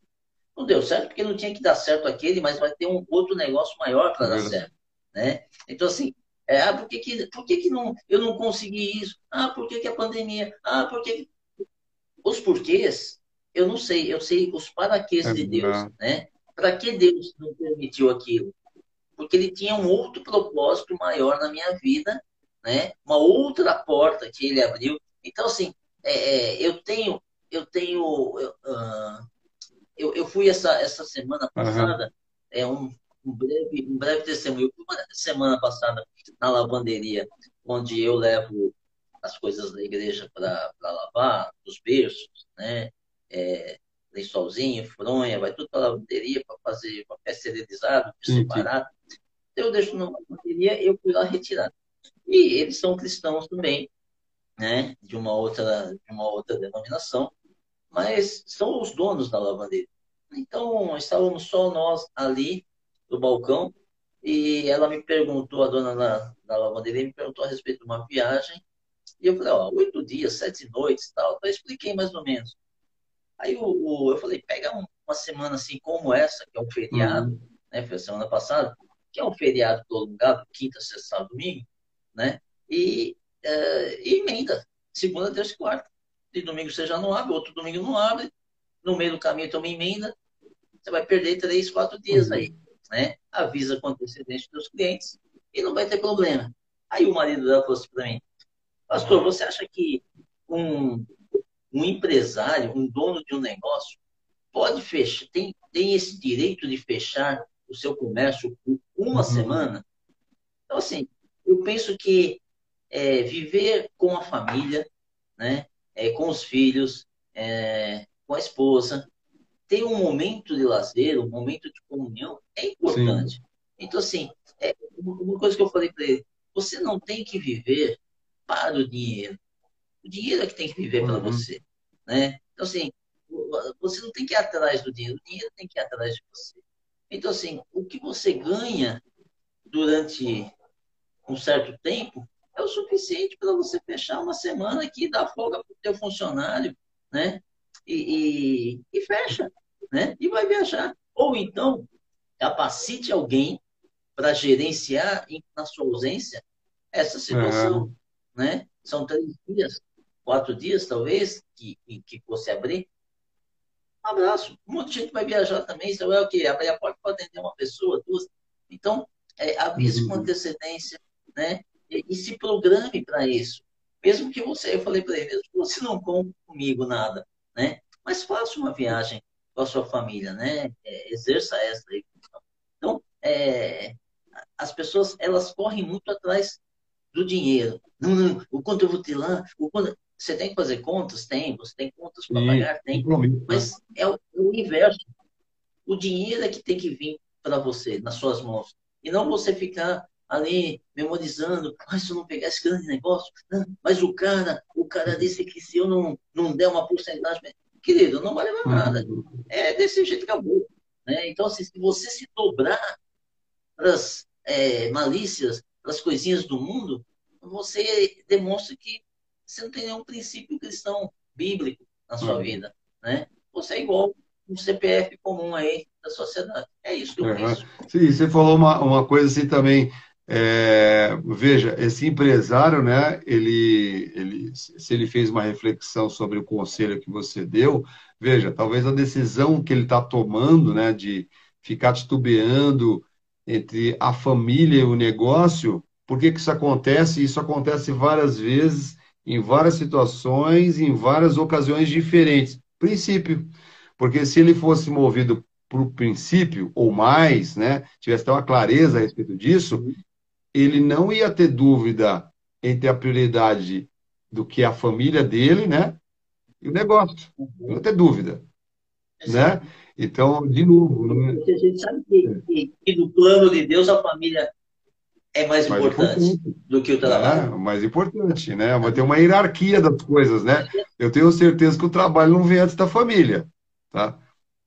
Não deu certo porque não tinha que dar certo aquele, mas vai ter um outro negócio maior para dar certo, né? Então, assim, é, ah, por que, que, por que, que não, eu não consegui isso? Ah, por que, que a pandemia? Ah, por que os porquês, eu não sei, eu sei os paraquês é de Deus, né? Para que Deus não permitiu aquilo? Porque ele tinha um outro propósito maior na minha vida, né? Uma outra porta que ele abriu. Então, assim, é, é, eu tenho, eu tenho, eu, uh, eu, eu, fui essa, essa semana passada, uhum. é um, um, breve, um breve testemunho. Eu fui uma semana passada na lavanderia, onde eu levo as coisas da igreja para lavar, os berços, né? É, lençolzinho, fronha, vai tudo para a lavanderia para fazer papel esterilizado, separado. Eu deixo na lavanderia, eu fui lá retirar. E eles são cristãos também, né? De uma outra, de uma outra denominação, mas são os donos da lavanderia. Então, estávamos só nós ali no balcão e ela me perguntou, a dona da, da lavanderia me perguntou a respeito de uma viagem e eu falei, ó, oito dias, sete noites tal. Então, eu expliquei mais ou menos. Aí o, o, eu falei, pega uma semana assim como essa, que é um feriado, uhum. né? Foi a semana passada, que é um feriado prolongado, quinta, sexta, sábado, domingo, né? E, uh, e emenda, segunda, terça e quarta. E domingo você já não abre, outro domingo não abre, no meio do caminho tem uma emenda, você vai perder três, quatro dias aí, né? Avisa com antecedência dos clientes e não vai ter problema. Aí o marido dela falou assim para mim, pastor, você acha que um, um empresário, um dono de um negócio, pode fechar, tem, tem esse direito de fechar o seu comércio por uma uhum. semana? Então, assim, eu penso que é, viver com a família, né, é, com os filhos, é, com a esposa, ter um momento de lazer, um momento de comunhão é importante. Sim. Então, assim, é, uma coisa que eu falei para ele, você não tem que viver para o dinheiro. O dinheiro é que tem que viver uhum. para você. Né? Então, assim, você não tem que ir atrás do dinheiro, o dinheiro tem que ir atrás de você. Então, assim, o que você ganha durante um certo tempo é o suficiente para você fechar uma semana aqui, dar folga para o teu funcionário, né? E, e, e, fecha, né? E vai viajar. Ou então, capacite alguém para gerenciar na sua ausência essa situação, é. né? São três dias, quatro dias, talvez, que, que fosse abrir. Um abraço. Um monte de gente vai viajar também. Você vai o quê? Abrir a porta para atender uma pessoa, duas. Então, é, avise uhum. com antecedência, né? E, e se programe para isso. Mesmo que você, eu falei para ele, mesmo que você não compre comigo nada, né? Mas faça uma viagem com a sua família, né? É, exerça essa aí. Então, é, as pessoas, elas correm muito atrás do dinheiro. Não, não, o quanto eu vou ter lá, o quanto... Você tem que fazer contas? Tem. Você tem contas para pagar? Tem. Mas é o, é o inverso. O dinheiro é que tem que vir para você, nas suas mãos. E não você ficar ali memorizando, mas se eu não pegar esse grande negócio, mas o cara, o cara disse que se eu não, não der uma porcentagem, querido, não vai levar nada. É desse jeito que acabou. Né? Então, assim, se você se dobrar para as é, malícias, para as coisinhas do mundo, você demonstra que você não tem nenhum princípio cristão bíblico na sua uhum. vida, né? Você é igual um CPF comum aí da sociedade. É isso que eu uhum. penso. Sim, você falou uma, uma coisa assim também. É, veja, esse empresário, né? Ele, ele, se ele fez uma reflexão sobre o conselho que você deu, veja, talvez a decisão que ele está tomando, né, de ficar titubeando entre a família e o negócio, por que, que isso acontece? Isso acontece várias vezes em várias situações, em várias ocasiões diferentes. Princípio. Porque se ele fosse movido por princípio, ou mais, né, tivesse até uma clareza a respeito disso, ele não ia ter dúvida entre a prioridade do que é a família dele, né, e o negócio. Não ia ter dúvida. Né? Então, de novo. Não é... A gente sabe que, que, que no plano de Deus a família é mais, mais importante, importante, do que o trabalho. É, mais importante, né? Mas tem uma hierarquia das coisas, né? Eu tenho certeza que o trabalho não vem antes da família, tá?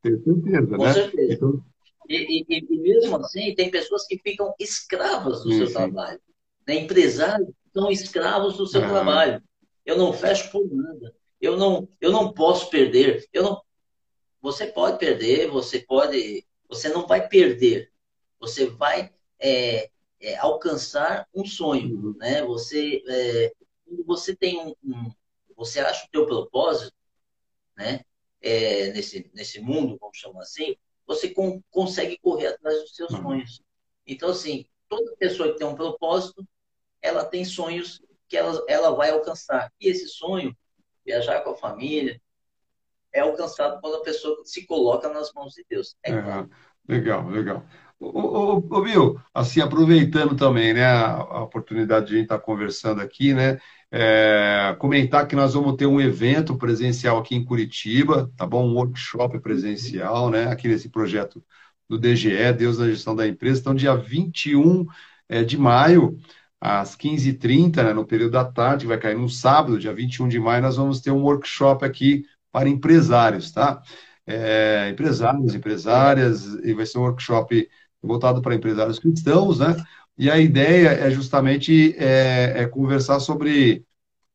Tenho certeza, Com né? certeza. Então... E, e, e, mesmo assim, tem pessoas que ficam escravas do sim, seu trabalho. Né? Empresários são escravos do seu ah. trabalho. Eu não fecho por nada. Eu não, eu não posso perder. Eu não... Você pode perder, você pode... Você não vai perder. Você vai... É, é, alcançar um sonho, uhum. né? Você, é, você tem um, um, você acha o teu propósito, né? É, nesse nesse mundo, vamos chamar assim, você com, consegue correr atrás dos seus uhum. sonhos. Então, assim, toda pessoa que tem um propósito, ela tem sonhos que ela, ela vai alcançar. E esse sonho, viajar com a família, é alcançado quando a pessoa se coloca nas mãos de Deus. É. Legal, legal. Ô, Bill, assim, aproveitando também, né, a, oportunidade de a gente estar tá conversando aqui, né, é, comentar que nós vamos ter um evento presencial aqui em Curitiba, tá bom? Um workshop presencial, né, aqui nesse projeto do DGE, Deus na Gestão da Empresa. Então, dia 21 é, de maio, às 15h30, né, no período da tarde, vai cair no sábado, dia 21 de maio, nós vamos ter um workshop aqui para empresários, tá? É, empresários, empresárias, e vai ser um workshop voltado para empresários cristãos, né? E a ideia é justamente é, é conversar sobre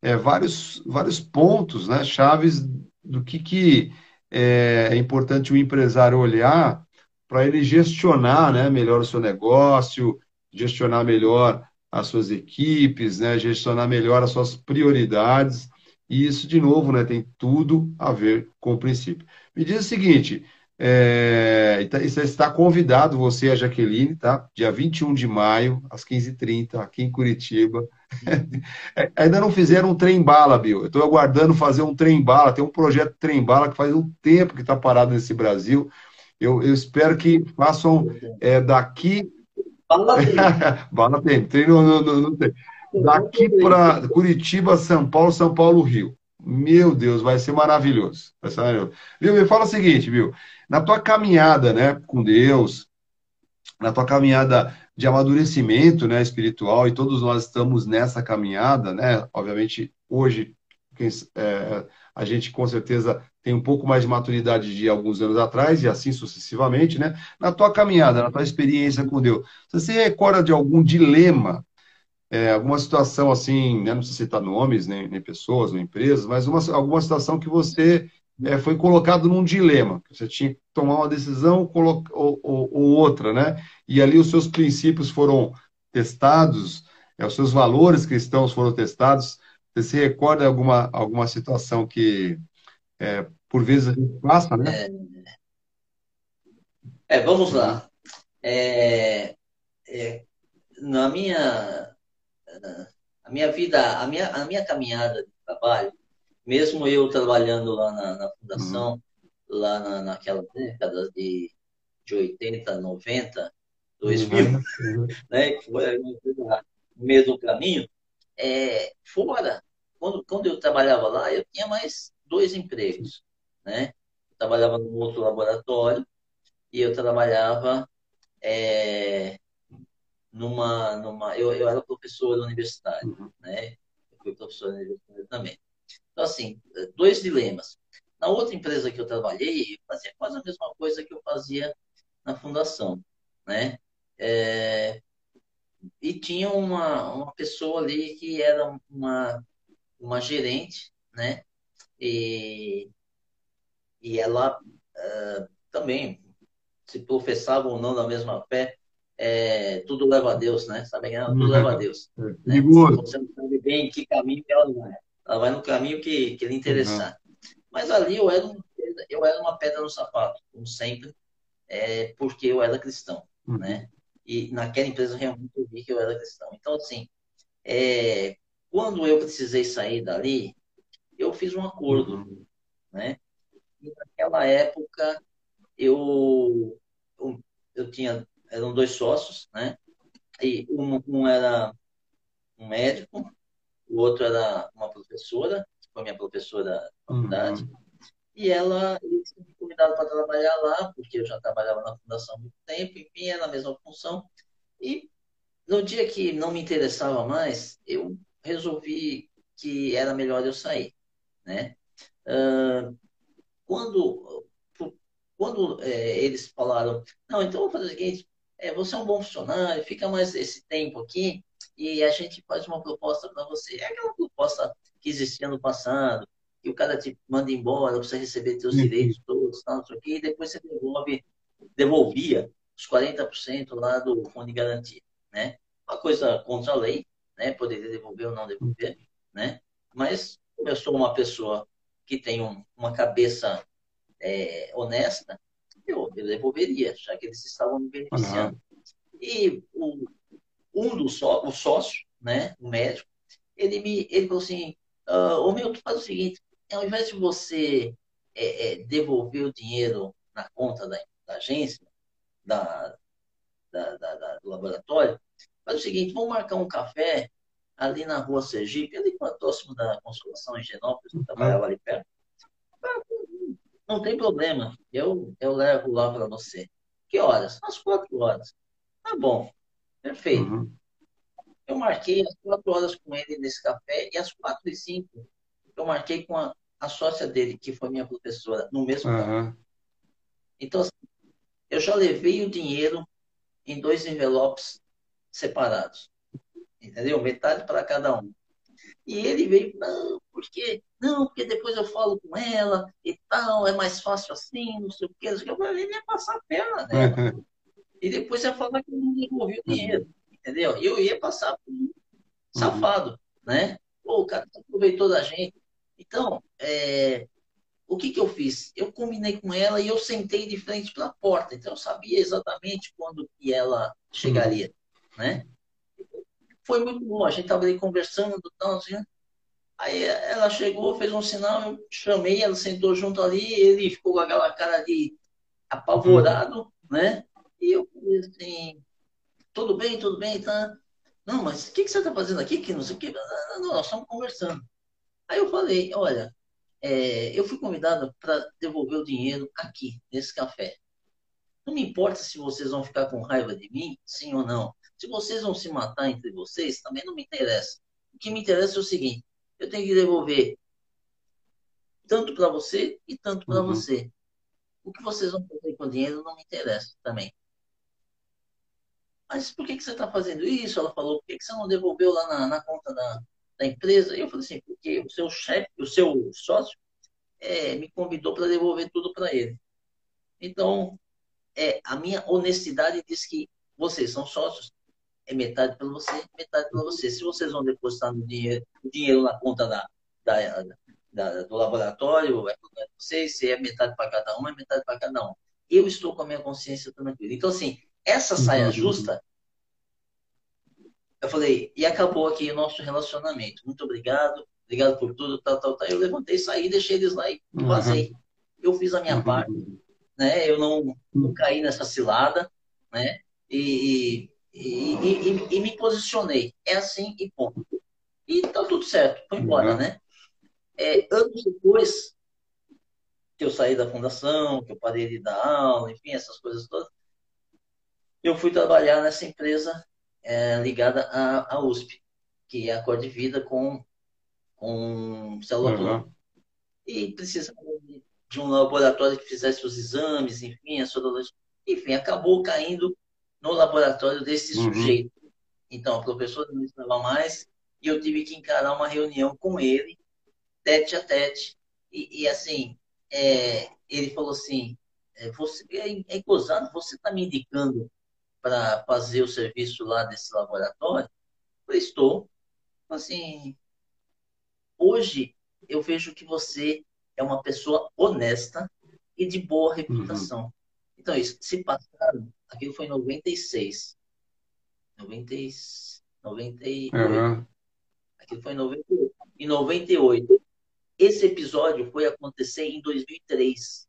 é, vários, vários pontos, né, chaves do que, que é, é importante o empresário olhar para ele gestionar né, melhor o seu negócio, gestionar melhor as suas equipes, né, gestionar melhor as suas prioridades. E isso, de novo, né, tem tudo a ver com o princípio. Me diz o seguinte: é, então, está convidado, você e a Jaqueline, tá? Dia 21 de maio, às 15h30, aqui em Curitiba. É, ainda não fizeram um trem-bala, Bill. Eu estou aguardando fazer um trem-bala. Tem um projeto trem-bala que faz um tempo que está parado nesse Brasil. Eu, eu espero que façam é, daqui. Bala tem. Bala tem. Tem no, no, no, tem. Daqui para Curitiba, São Paulo, São Paulo, Rio. Meu Deus, vai ser maravilhoso. Vai ser maravilhoso. Viu, me fala o seguinte, viu? Na tua caminhada, né, com Deus, na tua caminhada de amadurecimento, né, espiritual, e todos nós estamos nessa caminhada, né? Obviamente, hoje, quem, é, a gente com certeza tem um pouco mais de maturidade de alguns anos atrás, e assim sucessivamente, né? Na tua caminhada, na tua experiência com Deus, você se recorda de algum dilema é, alguma situação assim, né, não sei citar nomes, nem, nem pessoas, nem empresas, mas uma, alguma situação que você é, foi colocado num dilema, você tinha que tomar uma decisão ou, ou, ou, outra, né? E ali os seus princípios foram testados, é, os seus valores cristãos foram testados. Você se recorda alguma, alguma situação que, é, por vezes, a gente passa, né? É, vamos lá. É, é, na minha a minha vida, a minha, a minha caminhada de trabalho, mesmo eu trabalhando lá na, na fundação, uhum. lá na, naquela década de, de 80, 90, 2000, uhum. né, que foi no mesmo caminho, é, fora, quando, quando eu trabalhava lá, eu tinha mais dois empregos, né? Eu trabalhava num outro laboratório e eu trabalhava é, numa, numa eu, eu era professor universitário, uhum. né? Eu fui professor universitário também. Então, assim, dois dilemas. Na outra empresa que eu trabalhei, eu fazia quase a mesma coisa que eu fazia na fundação, né? É, e tinha uma, uma pessoa ali que era uma, uma gerente, né? E, e ela uh, também se professava ou não na mesma fé, é, tudo leva a Deus, né? Sabe que tudo leva a Deus. É, né? Você não sabe bem em que caminho que ela vai. Ela vai no caminho que, que lhe interessar. Uhum. Mas ali eu era, eu era uma pedra no sapato, como sempre, é, porque eu era cristão, uhum. né? E naquela empresa realmente eu vi que eu era cristão. Então, assim, é, quando eu precisei sair dali, eu fiz um acordo, uhum. né? E naquela época, eu, eu, eu tinha eram dois sócios, né? E um, um era um médico, o outro era uma professora, que foi minha professora da faculdade, uhum. e ela eles me convidaram para trabalhar lá, porque eu já trabalhava na fundação há muito tempo, enfim, era a mesma função. E no dia que não me interessava mais, eu resolvi que era melhor eu sair, né? Uh, quando quando é, eles falaram, não, então vou fazer o seguinte, é, você é um bom funcionário, fica mais esse tempo aqui e a gente faz uma proposta para você. É aquela proposta que existia no passado, que o cara te manda embora para você receber seus direitos todos, tal, não sei o quê, e depois você devolve, devolvia os 40% lá do fundo de garantia, né? Uma coisa contra a lei, né? Poderia devolver ou não devolver, né? Mas como eu sou uma pessoa que tem um, uma cabeça é, honesta, eu, eu devolveria, já que eles estavam me beneficiando. Uhum. E o, um dos só, o sócio, né, o médico, ele me ele falou assim, ah, ô meu, tu faz o seguinte, ao invés de você é, é, devolver o dinheiro na conta da, da agência, da, da, da, do laboratório, faz o seguinte, vamos marcar um café ali na rua Sergipe, ali próximo da Consolação em Genópolis, trabalhava ali perto. Não tem problema, eu, eu levo lá para você. Que horas? Às quatro horas. Tá bom, perfeito. Uhum. Eu marquei as quatro horas com ele nesse café e às quatro e cinco eu marquei com a, a sócia dele, que foi minha professora, no mesmo uhum. Então, assim, eu já levei o dinheiro em dois envelopes separados. Entendeu? Metade para cada um. E ele veio, não, porque não, porque depois eu falo com ela e tal, é mais fácil assim, não sei o que. Eu falei, ele ia passar a perna nela. e depois ia falar que não devolveu o dinheiro. Entendeu? E eu ia passar por um safado, uhum. né? Pô, o cara aproveitou da gente. Então, é, o que, que eu fiz? Eu combinei com ela e eu sentei de frente para a porta. Então, eu sabia exatamente quando que ela chegaria, uhum. né? Foi muito bom. A gente estava ali conversando, tal, assim, Aí ela chegou, fez um sinal, eu chamei, ela sentou junto ali, ele ficou com aquela cara de apavorado, uhum. né? E eu falei assim, tudo bem, tudo bem, tá? Não, mas o que, que você está fazendo aqui? Que não sei o que. Não, não, nós estamos conversando. Aí eu falei, olha, é, eu fui convidado para devolver o dinheiro aqui, nesse café. Não me importa se vocês vão ficar com raiva de mim, sim ou não. Se vocês vão se matar entre vocês, também não me interessa. O que me interessa é o seguinte: eu tenho que devolver tanto para você e tanto para uhum. você. O que vocês vão fazer com o dinheiro não me interessa também. Mas por que, que você está fazendo isso? Ela falou, por que, que você não devolveu lá na, na conta da, da empresa? E eu falei assim, porque o seu chefe, o seu sócio, é, me convidou para devolver tudo para ele. Então, é, a minha honestidade diz que vocês são sócios, é metade para você, metade para você. Se vocês vão depositar no dinheiro, o dinheiro na conta da, da, da, do laboratório, é vocês, se é metade para cada um, é metade para cada um. Eu estou com a minha consciência tranquila. Então, assim, essa saia justa, eu falei, e acabou aqui o nosso relacionamento. Muito obrigado, obrigado por tudo, tal, tal, tal. Eu levantei, saí, deixei eles lá e vazei. Uhum. Eu fiz a minha uhum. parte, né? Eu não, não caí nessa cilada, né? E, e, e, e, me posicionei. É assim e ponto. E tá tudo certo, foi embora, uhum. né? É, anos depois que eu saí da fundação, que eu parei de dar aula, enfim, essas coisas todas, eu fui trabalhar nessa empresa é, ligada à, à, USP, que é a Cor de Vida com, com célula uhum. E precisava de um laboratório que fizesse os exames, enfim, a sorologia. Enfim, acabou caindo no laboratório desse uhum. sujeito. Então, o professor não estava mais e eu tive que encarar uma reunião com ele, tete a tete. E, e assim, é, ele falou assim: é, você é, é gozado, você está me indicando para fazer o serviço lá desse laboratório? Eu estou. Assim, hoje eu vejo que você é uma pessoa honesta e de boa reputação. Uhum. Então, isso, se passaram, aquilo foi em 96. 90, 98. Uhum. Aquilo foi em 98. Em 98. Esse episódio foi acontecer em 2003.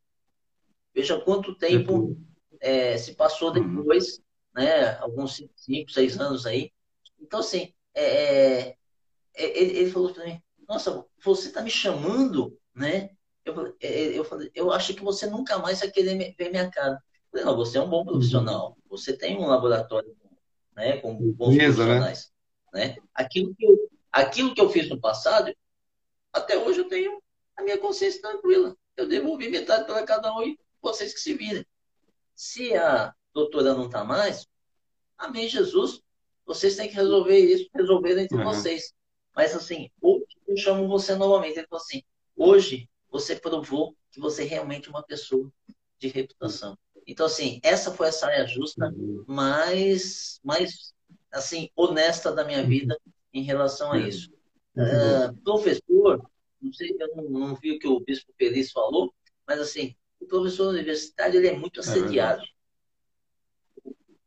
Veja quanto tempo é, se passou uhum. depois né? Alguns cinco, seis anos aí. Então, assim, é, é, é ele, ele, falou para mim, nossa, você está me chamando, né? Eu, é, eu falei, eu acho que você nunca mais vai querer ver minha cara. Eu falei, não, você é um bom profissional. Você tem um laboratório né, com bons Beleza, né? profissionais. Né? né? Aquilo, que eu, aquilo que eu fiz no passado, até hoje eu tenho a minha consciência tranquila. Eu devolvi metade para cada um e vocês que se virem. Se a, doutora não está mais, amém, Jesus. Vocês têm que resolver isso, resolver entre uhum. vocês. Mas assim, hoje eu chamo você novamente. Ele falou assim: hoje você provou que você é realmente uma pessoa de reputação. Então, assim, essa foi a saia justa uhum. mais, mais assim, honesta da minha vida em relação a isso. Uh, professor, não sei, eu não, não, vi o que o Bispo Feliz falou, mas assim, o professor universitário ele é muito é assediado.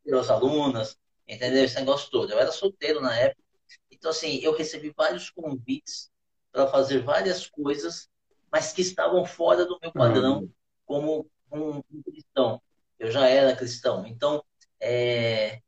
Pelas alunas, entendeu? Esse negócio todo. Eu era solteiro na época. Então, assim, eu recebi vários convites para fazer várias coisas, mas que estavam fora do meu padrão uhum. como um, um, cristão. Eu já era cristão. Então, é,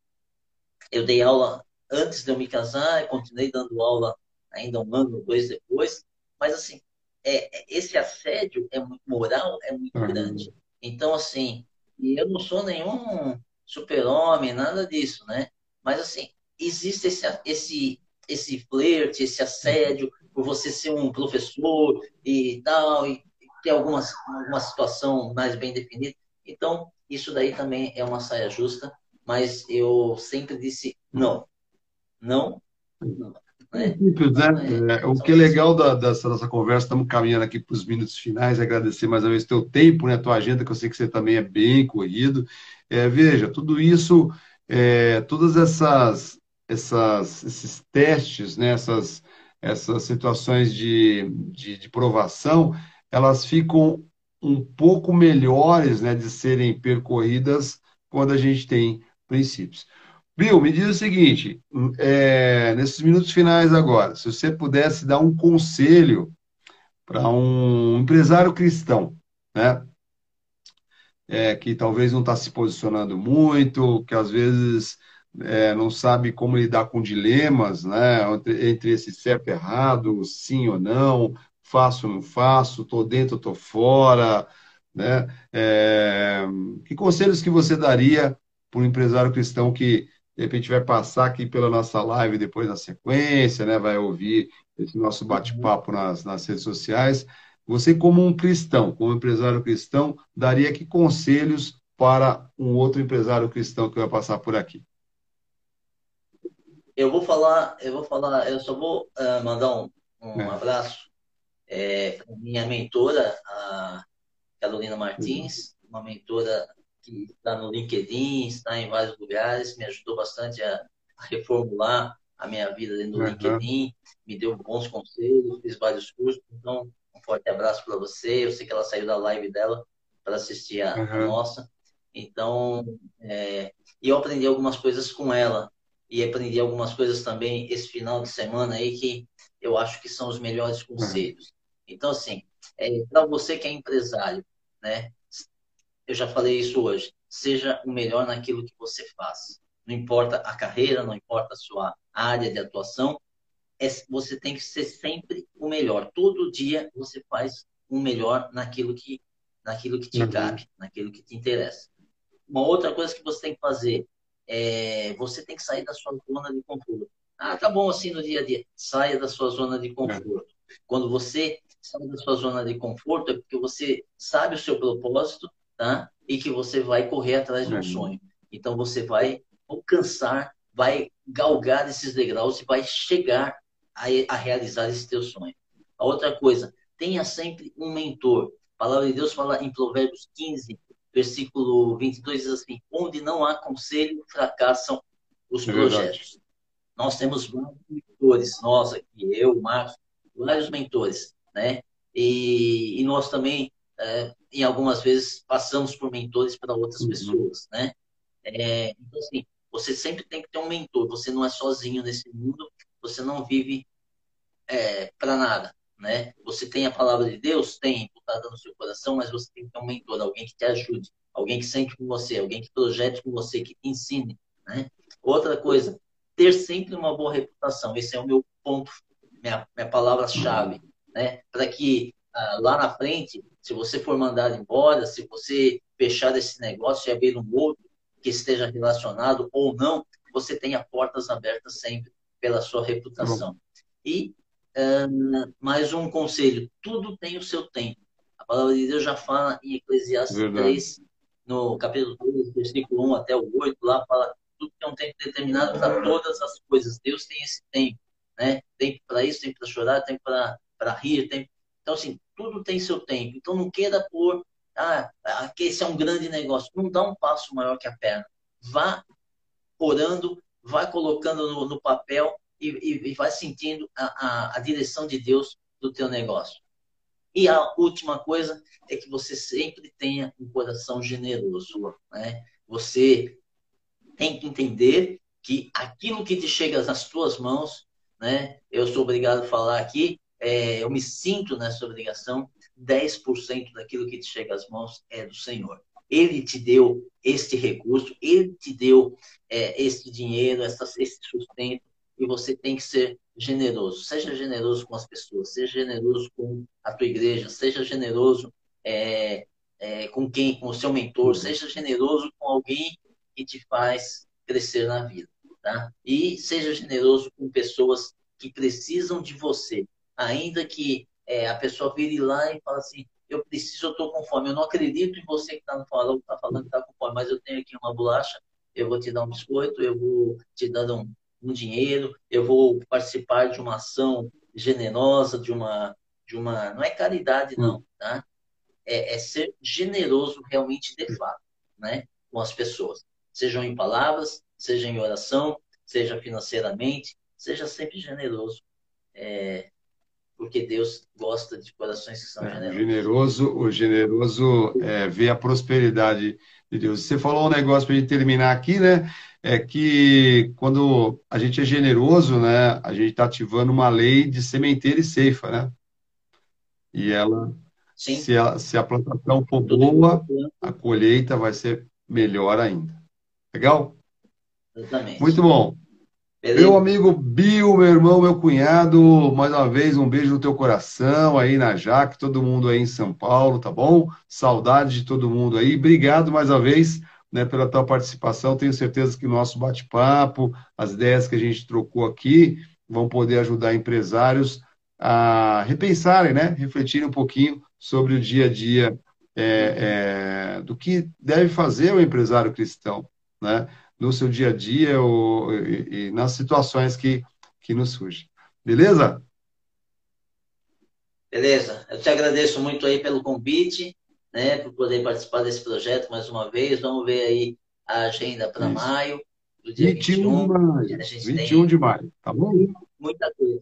eu dei aula antes de eu me casar, continuei dando aula ainda um ano, dois depois, mas assim, é, esse assédio é muito moral, é muito uhum. grande. Então, assim, eu não sou nenhum super-homem, nada disso, né? Mas, assim, existe esse, esse, esse flerte, esse assédio, por você ser um professor e tal, e ter algumas, alguma situação mais bem definida. Então, isso daí também é uma saia justa, mas eu sempre disse não. Não, É, simples, né? É, o que é legal da, dessa nossa conversa, estamos caminhando aqui para os minutos finais, agradecer mais uma vez teu tempo, né, tua agenda, que eu sei que você também é bem corrido. É, veja, tudo isso, é, todas essas, essas, esses testes, né, essas, essas situações de, de, de provação, elas ficam um pouco melhores né, de serem percorridas quando a gente tem princípios. Bill, me diz o seguinte: é, nesses minutos finais agora, se você pudesse dar um conselho para um empresário cristão, né? É, que talvez não está se posicionando muito, que às vezes é, não sabe como lidar com dilemas, né? Entre, entre esse certo e errado, sim ou não, faço ou não faço, estou dentro, estou fora, né? É, que conselhos que você daria para um empresário cristão que de repente vai passar aqui pela nossa live depois na sequência, né? Vai ouvir esse nosso bate-papo nas, nas redes sociais. Você, como um cristão, como empresário cristão, daria que conselhos para um outro empresário cristão que vai passar por aqui? Eu vou falar, eu vou falar, eu só vou uh, mandar um, um é. abraço é, minha mentora, a Carolina Martins, uma mentora que está no LinkedIn, está em vários lugares, me ajudou bastante a, reformular a minha vida dentro do uhum. LinkedIn, me deu bons conselhos, fiz vários cursos. Então, um forte abraço para você. Eu sei que ela saiu da live dela para assistir a, uhum. a, nossa. Então, é, eu aprendi algumas coisas com ela e aprendi algumas coisas também esse final de semana aí que eu acho que são os melhores conselhos. Uhum. Então, assim, é, para você que é empresário, né? Eu já falei isso hoje, seja o melhor naquilo que você faz. Não importa a carreira, não importa a sua área de atuação, é, você tem que ser sempre o melhor. Todo dia você faz o melhor naquilo que, naquilo que te uhum. cabe, naquilo que te interessa. Uma outra coisa que você tem que fazer é você tem que sair da sua zona de conforto. Ah, tá bom assim no dia a dia. Saia da sua zona de conforto. Quando você sai da sua zona de conforto, é porque você sabe o seu propósito tá? E que você vai correr atrás de um uhum. sonho. Então você vai alcançar, vai galgar esses degraus e vai chegar a, a realizar esse teu sonho. A outra coisa, tenha sempre um mentor. A palavra de Deus fala em Provérbios 15, versículo 22, diz assim: Onde não há conselho, fracassam os é projetos. Verdade. Nós temos vários mentores, nós aqui, eu, Marcos, vários mentores, né? E, e nós também é, em algumas vezes passamos por mentores para outras uhum. pessoas, né? É, então, assim, você sempre tem que ter um mentor. Você não é sozinho nesse mundo. Você não vive é, para nada, né? Você tem a palavra de Deus, tem imputada no seu coração, mas você tem que ter um mentor, alguém que te ajude, alguém que sente com você, alguém que projete com você, que te ensine, né? Outra coisa, ter sempre uma boa reputação. Esse é o meu ponto, minha, minha palavra-chave, né? Para que lá na frente se você for mandado embora, se você fechar esse negócio e abrir um outro que esteja relacionado ou não, você tenha portas abertas sempre pela sua reputação. E uh, mais um conselho: tudo tem o seu tempo. A palavra de Deus já fala em Eclesiastes Verdade. 3, no capítulo 2, versículo 1 até o 8, lá fala tudo tem um tempo determinado para todas as coisas. Deus tem esse tempo, né? Tempo para isso, tempo para chorar, tempo para rir, tempo. Então, assim, tudo tem seu tempo. Então não queira pôr, ah, que esse é um grande negócio. Não dá um passo maior que a perna. Vá orando, vá colocando no, no papel e, e, e, vai sentindo a, a, a direção de Deus do teu negócio. E a última coisa é que você sempre tenha um coração generoso. Né? Você tem que entender que aquilo que te chega nas tuas mãos né? Eu sou obrigado a falar aqui, é, eu me sinto nessa obrigação, 10% daquilo que te chega às mãos é do Senhor. Ele te deu este recurso, ele te deu é, este dinheiro, essa, esse sustento, e você tem que ser generoso. Seja generoso com as pessoas, seja generoso com a tua igreja, seja generoso é, é, com quem, com o seu mentor, seja generoso com alguém que te faz crescer na vida. Tá? E seja generoso com pessoas que precisam de você, ainda que é, a pessoa vire lá e fale assim, eu preciso, eu estou com fome. Eu não acredito em você que está no farol, está falando que está com fome, mas eu tenho aqui uma bolacha, eu vou te dar um biscoito, eu vou te dar um, um dinheiro, eu vou participar de uma ação generosa, de uma, de uma, não é caridade não, tá? É, é ser generoso realmente de fato, né, com as pessoas, sejam em palavras, seja em oração, seja financeiramente, seja sempre generoso. É, porque Deus gosta de corações que são é, generosos. Generoso, o generoso é, vê a prosperidade de Deus. Você falou um negócio para a gente terminar aqui, né? É que quando a gente é generoso, né, a gente está ativando uma lei de sementeira e ceifa, né? E ela, se a, se a plantação for boa, a colheita vai ser melhor ainda. Legal? Exatamente. Muito bom. Beleza? Meu amigo Bill, meu irmão, meu cunhado, mais uma vez um beijo no teu coração aí na Jaque, todo mundo aí em São Paulo, tá bom? Saudade de todo mundo aí. Obrigado mais uma vez né, pela tua participação. Tenho certeza que o nosso bate-papo, as ideias que a gente trocou aqui, vão poder ajudar empresários a repensarem, né? Refletirem um pouquinho sobre o dia a dia é, é, do que deve fazer o empresário cristão, né? No seu dia a dia ou, e, e nas situações que, que nos surgem. Beleza? Beleza. Eu te agradeço muito aí pelo convite, né, por poder participar desse projeto mais uma vez. Vamos ver aí a agenda para maio, do dia 21, 21 de maio. 21 de maio, tá bom? Muita coisa.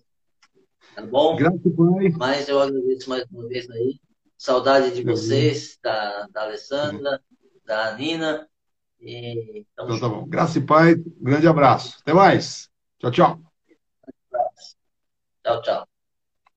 Tá bom? Graças Pai. Mas eu agradeço mais uma vez aí. Saudade de vocês, da, da Alessandra, da Nina. E, então, então tá bom. Graça e Pai, grande abraço. Até mais. Tchau, tchau. Tchau, tchau.